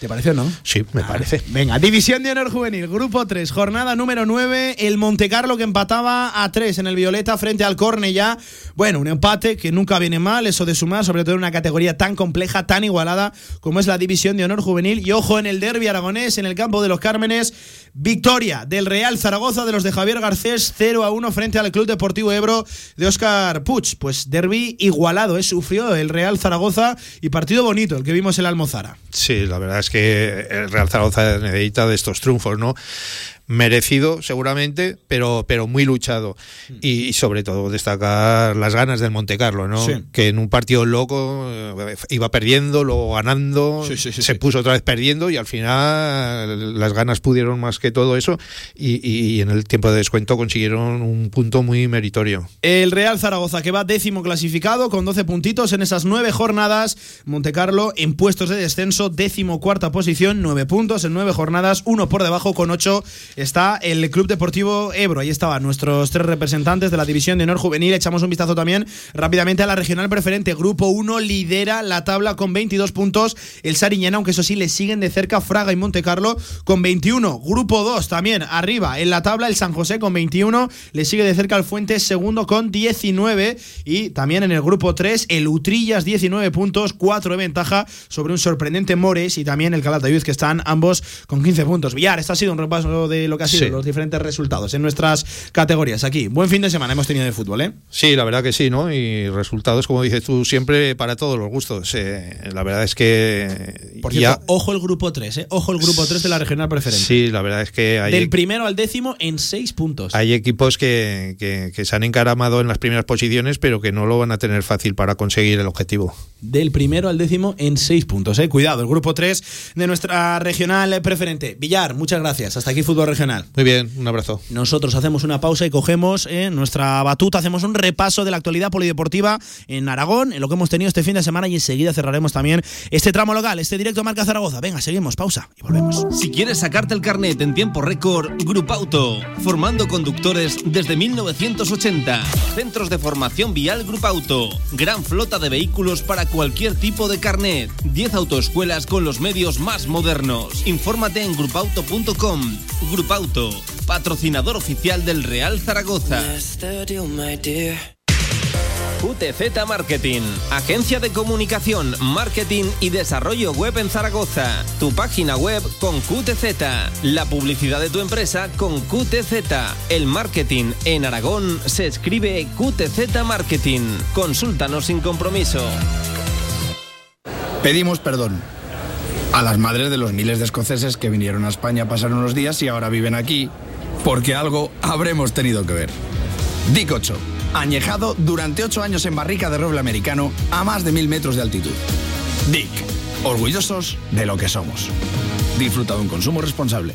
¿Te parece o no? Sí, me parece. Venga, División de Honor Juvenil, Grupo 3, jornada número 9, el Montecarlo que empataba a 3 en el Violeta frente al Cornellá. Bueno, un empate que nunca viene mal, eso de sumar, sobre todo en una categoría tan compleja, tan igualada como es la División de Honor Juvenil. Y ojo en el derby aragonés, en el campo de los Cármenes, victoria del Real Zaragoza de los de Javier Garcés, 0 a 1 frente al Club Deportivo Ebro de Óscar Puig. Pues derby igualado, ¿eh? sufrió el Real Zaragoza y partido bonito, el que vimos en la Almozara. Sí, la verdad es que el Real Zaragoza necesita de estos triunfos, ¿no? Merecido, seguramente, pero, pero muy luchado. Y, y sobre todo destacar las ganas del Montecarlo, ¿no? Sí. Que en un partido loco eh, iba perdiendo, luego ganando, Sí, sí, se puso otra vez perdiendo y al final las ganas pudieron más que todo eso y, y en el tiempo de descuento consiguieron un punto muy meritorio. El Real Zaragoza que va décimo clasificado con 12 puntitos en esas nueve jornadas. Montecarlo en puestos de descenso, décimo cuarta posición, nueve puntos en nueve jornadas, uno por debajo con ocho está el Club Deportivo Ebro. Ahí estaban nuestros tres representantes de la División de Honor Juvenil. Echamos un vistazo también rápidamente a la regional preferente. Grupo 1 lidera la tabla con 22 puntos. El Sariñena, aunque eso sí, le siguen de cerca Fraga y Montecarlo con 21. Grupo 2 también arriba en la tabla el San José con 21. Le sigue de cerca el Fuentes segundo con 19. Y también en el grupo 3 el Utrillas 19 puntos, 4 de ventaja sobre un sorprendente Mores y también el Calatayud que están ambos con 15 puntos. Villar, esto ha sido un repaso de lo que ha sido Sí. los diferentes resultados en nuestras categorías aquí. Buen fin de semana hemos tenido de fútbol, ¿eh? Sí, la verdad que sí, ¿no? Y resultados, como dices tú, siempre para todos los gustos. Eh, la verdad es que. Por ya- cierto, ojo el grupo 3, ¿eh? Ojo el grupo 3 de la regional preferente. Sí, la verdad es que hay, Del primero al décimo en 6 puntos. hay equipos que, que- que se han encaramado en las primeras posiciones, pero que no lo van a tener fácil para conseguir el objetivo. Del primero al décimo en 6 puntos, ¿eh? Cuidado, el grupo 3 de nuestra regional preferente. Villar, muchas gracias. Hasta aquí Fútbol Regional. Muy bien, un abrazo. Nosotros hacemos una pausa y cogemos eh, nuestra batuta, hacemos un repaso de la actualidad polideportiva en Aragón, en lo que hemos tenido este fin de semana y enseguida cerraremos también este tramo local, este directo a Marca Zaragoza. Venga, seguimos, pausa y volvemos. Si quieres sacarte el carnet en tiempo récord, Grupauto, formando conductores desde 1980. Centros de formación vial Grupauto, gran flota de vehículos para cualquier tipo de carnet, 10 autoescuelas con los medios más modernos. Infórmate en grupauto.com. Grupauto, patrocinador oficial del Real Zaragoza. QTZ Marketing, agencia de comunicación, marketing y desarrollo web en Zaragoza. Tu página web con QTZ, la publicidad de tu empresa con QTZ. El marketing en Aragón se escribe QTZ Marketing. Consúltanos sin compromiso. Pedimos perdón a las madres de los miles de escoceses que vinieron a España a pasar unos días y ahora viven aquí, porque algo habremos tenido que ver. Dick 8, añejado durante 8 años en barrica de roble americano a más de mil metros de altitud. Dick, orgullosos de lo que somos. Disfruta de un consumo responsable.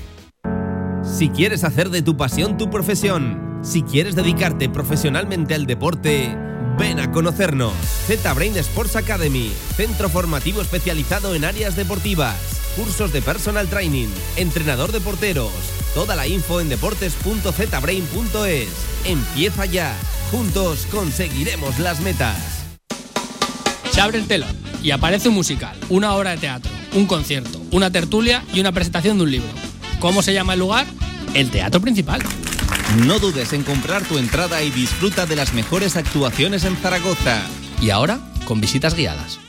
Si quieres hacer de tu pasión tu profesión, si quieres dedicarte profesionalmente al deporte, ven a conocernos. Z-Brain Sports Academy, centro formativo especializado en áreas deportivas, cursos de personal training, entrenador de porteros. Toda la info en deportes.zbrain.es. Empieza ya. Juntos conseguiremos las metas. Se abre el telón y aparece un musical, una obra de teatro, un concierto, una tertulia y una presentación de un libro. ¿Cómo se llama el lugar? El teatro principal. No dudes en comprar tu entrada y disfruta de las mejores actuaciones en Zaragoza. Y ahora, con visitas guiadas.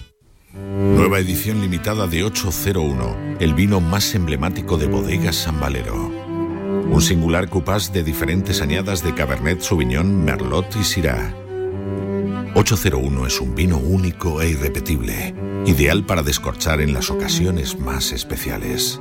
Nueva edición limitada de 801, el vino más emblemático de bodegas San Valero. Un singular cupás de diferentes añadas de Cabernet Sauvignon, Merlot y Syrah. 801 es un vino único e irrepetible, ideal para descorchar en las ocasiones más especiales.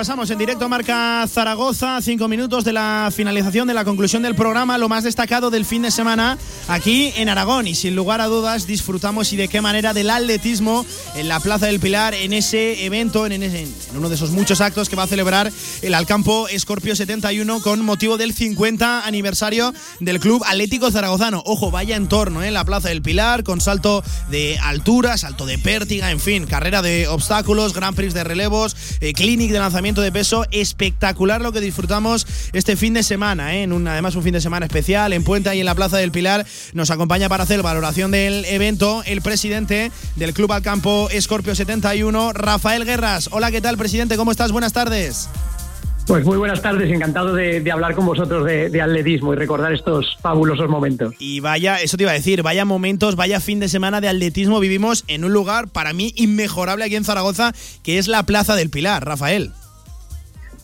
Repasamos en directo Marca Zaragoza, cinco minutos de la finalización de la conclusión del programa, lo más destacado del fin de semana aquí en Aragón. Y sin lugar a dudas, disfrutamos y de qué manera del atletismo en la Plaza del Pilar, en ese evento, en, en uno de esos muchos actos que va a celebrar el Alcampo Scorpio 71 con motivo del 50 aniversario del Club Atlético Zaragozano. Ojo, vaya entorno, ¿eh? la Plaza del Pilar, con salto de altura, salto de pértiga, en fin, carrera de obstáculos, Grand Prix de relevos, eh, clinic de lanzamiento de peso. Espectacular lo que disfrutamos este fin de semana, ¿eh? en un, además un fin de semana especial en Puente y en la Plaza del Pilar. Nos acompaña para hacer valoración del evento el presidente del Club Alcampo Scorpio 71, Rafael Guerras. Hola, ¿qué tal, presidente? ¿Cómo estás? Buenas tardes. Pues muy buenas tardes, encantado de, de hablar con vosotros de, de atletismo y recordar estos fabulosos momentos. Y vaya, eso te iba a decir, vaya momentos, vaya fin de semana de atletismo vivimos en un lugar para mí inmejorable aquí en Zaragoza, que es la Plaza del Pilar, Rafael.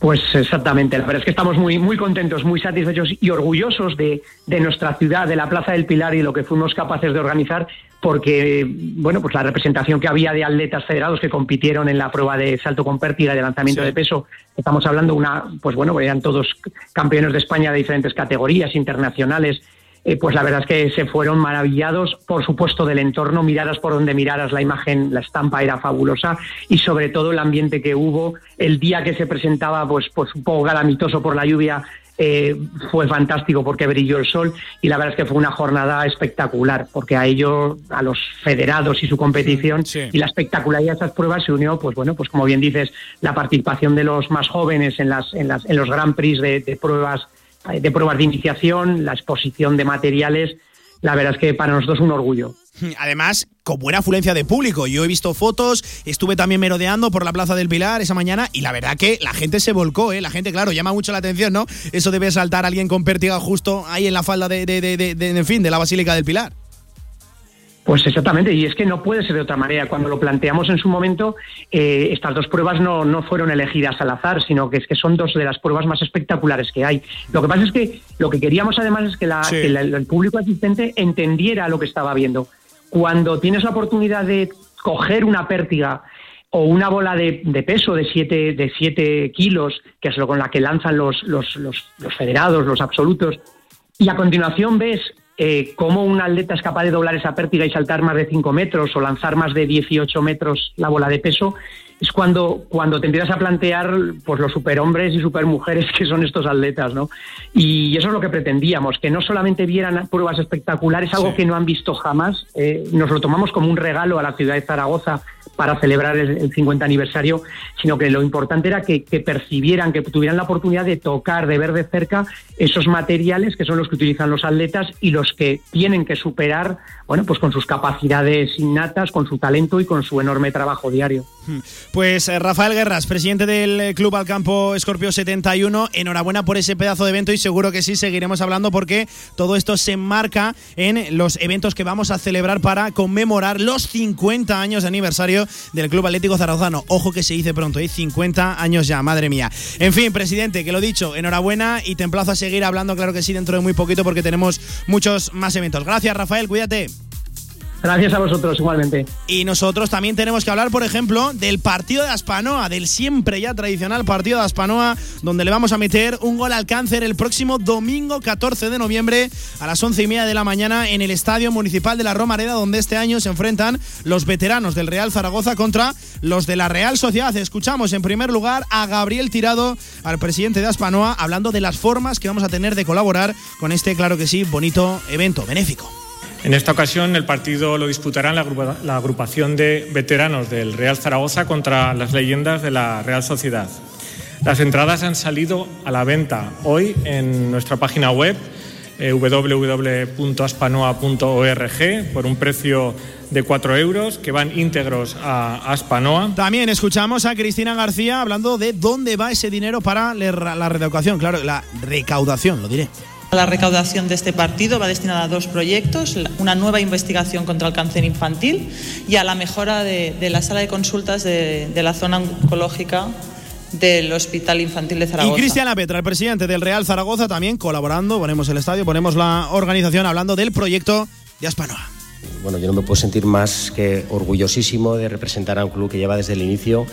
Pues exactamente, la verdad es que estamos muy, muy contentos, muy satisfechos y orgullosos de, de nuestra ciudad, de la Plaza del Pilar y lo que fuimos capaces de organizar, porque bueno, pues la representación que había de atletas federados que compitieron en la prueba de salto con pértiga y de lanzamiento Sí. de peso, estamos hablando una, pues bueno, eran todos campeones de España de diferentes categorías internacionales. Eh, pues la verdad es que se fueron maravillados, por supuesto, del entorno, miraras por donde miraras, la imagen, la estampa era fabulosa. Y sobre todo el ambiente que hubo, el día que se presentaba, pues, pues un poco galamitoso por la lluvia, eh, fue fantástico porque brilló el sol. Y la verdad es que fue una jornada espectacular porque a ello, a los federados y su competición y la espectacularidad de esas pruebas se unió, pues bueno, pues como bien dices, la participación de los más jóvenes en, las, en, las, en los Grand Prix de, de pruebas de pruebas de iniciación, la exposición de materiales, la verdad es que para nosotros un orgullo. Además, con buena afluencia de público. Yo he visto fotos, estuve también merodeando por la Plaza del Pilar esa mañana y la verdad que la gente se volcó, ¿eh? La gente, claro, llama mucho la atención, ¿no? Eso debe saltar a alguien con pértiga justo ahí en la falda de, de, de- de- en fin, de la Basílica del Pilar. Pues exactamente, y es que no puede ser de otra manera. Cuando lo planteamos en su momento, eh, estas dos pruebas no, no fueron elegidas al azar, sino que es que son dos de las pruebas más espectaculares que hay. Lo que pasa es que lo que queríamos además es que, la- Sí. que la- el público asistente entendiera lo que estaba viendo. Cuando tienes la oportunidad de coger una pértiga o una bola de, de peso de 7 de siete kilos, que es lo con la que lanzan los, los, los, los federados, los absolutos, y a continuación ves eh, cómo un atleta es capaz de doblar esa pértiga y saltar más de 5 metros o lanzar más de 18 metros la bola de peso, es cuando, cuando te empiezas a plantear pues, los superhombres y supermujeres que son estos atletas. ¿no? Y eso es lo que pretendíamos, que no solamente vieran pruebas espectaculares, algo que no han visto jamás. eh, nos lo tomamos como un regalo a la ciudad de Zaragoza para celebrar el, 50 aniversario, sino que lo importante era que, que, percibieran, que tuvieran la oportunidad de tocar, de ver de cerca esos materiales que son los que utilizan los atletas y los que tienen que superar, bueno, pues con sus capacidades innatas, con su talento y con su enorme trabajo diario. Hmm. Pues eh, Rafael Guerras, presidente del Club Alcampo Escorpio 71, enhorabuena por ese pedazo de evento y seguro que sí seguiremos hablando porque todo esto se enmarca en los eventos que vamos a celebrar para conmemorar los 50 años de aniversario del Club Atlético Zaragozano. Ojo que se dice pronto, ¿eh? 50 años ya, madre mía. En fin, presidente, que lo dicho, enhorabuena y te emplazo a seguir hablando, claro que sí, dentro de muy poquito porque tenemos muchos más eventos. Gracias, Rafael, cuídate. Gracias a vosotros, igualmente. Y nosotros también tenemos que hablar, por ejemplo, del partido de Aspanoa, del siempre ya tradicional partido de Aspanoa, donde le vamos a meter un gol al cáncer el próximo domingo 14 de noviembre a las once y media de la mañana en el Estadio Municipal de la Romareda, donde este año se enfrentan los veteranos del Real Zaragoza contra los de la Real Sociedad. Escuchamos en primer lugar a Gabriel Tirado, al presidente de Aspanoa, hablando de las formas que vamos a tener de colaborar con este, claro que sí, bonito evento benéfico. En esta ocasión el partido lo disputarán la, agrupación de veteranos del Real Zaragoza contra las leyendas de la Real Sociedad. Las entradas han salido a la venta hoy en nuestra página web eh, www.aspanoa.org por un precio de 4 euros que van íntegros a Aspanoa. También escuchamos a Cristina García hablando de dónde va ese dinero para la recaudación, claro, la recaudación, lo diré. La recaudación de este partido va destinada a dos proyectos, una nueva investigación contra el cáncer infantil y a la mejora de, la sala de consultas de, la zona oncológica del Hospital Infantil de Zaragoza. Y Cristian Petra, el presidente del Real Zaragoza, también colaborando, ponemos el estadio, ponemos la organización hablando del proyecto de Aspanoa. Bueno, yo no me puedo sentir más que orgullosísimo de representar a un club que lleva desde el inicio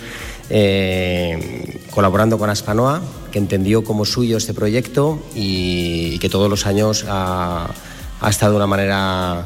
eh, colaborando con Aspanoa, que entendió como suyo este proyecto y, que todos los años ha, ha estado de una manera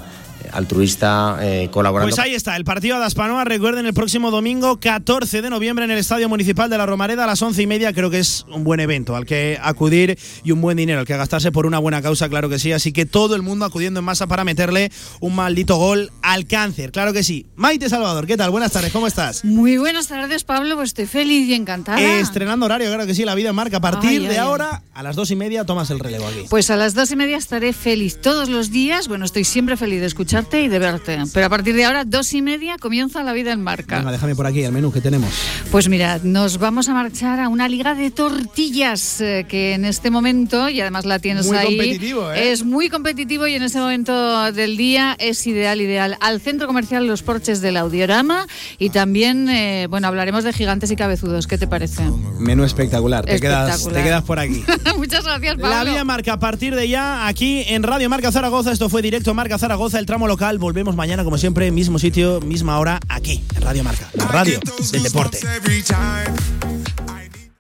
altruista, eh, colaborando. Pues ahí está, el partido de Aspanoa, recuerden, el próximo domingo 14 de noviembre en el Estadio Municipal de la Romareda a las once y media, creo que es un buen evento al que acudir y un buen dinero al que gastarse por una buena causa, claro que sí, así que todo el mundo acudiendo en masa para meterle un maldito gol al cáncer, claro que sí. Maite Salvador, ¿qué tal? Buenas tardes, ¿cómo estás? Muy buenas tardes, Pablo, pues estoy feliz y encantada. estrenando horario, claro que sí, la vida marca. A partir de ahora, a las dos y media, tomas el relevo aquí. Pues a las dos y media estaré feliz todos los días, bueno, estoy siempre feliz de escuchar y de verte. Pero a partir de ahora, dos y media, comienza la vida en marca. Venga, déjame por aquí el menú que tenemos. Pues mira, nos vamos a marchar a una liga de tortillas eh, que en este momento, y además la tienes muy ahí, competitivo, ¿eh? es muy competitivo y en este momento del día es ideal, ideal. Al centro comercial Los Porches del Audiorama y también, eh, bueno, hablaremos de gigantes y cabezudos. ¿Qué te parece? Menú espectacular. Te, quedas, te quedas por aquí. Muchas gracias, Pablo. La vida marca a partir de ya aquí en Radio Marca Zaragoza. Esto fue directo Marca Zaragoza, el tramo Volvemos mañana, como siempre, mismo sitio, misma hora, aquí, en Radio Marca, la radio del deporte.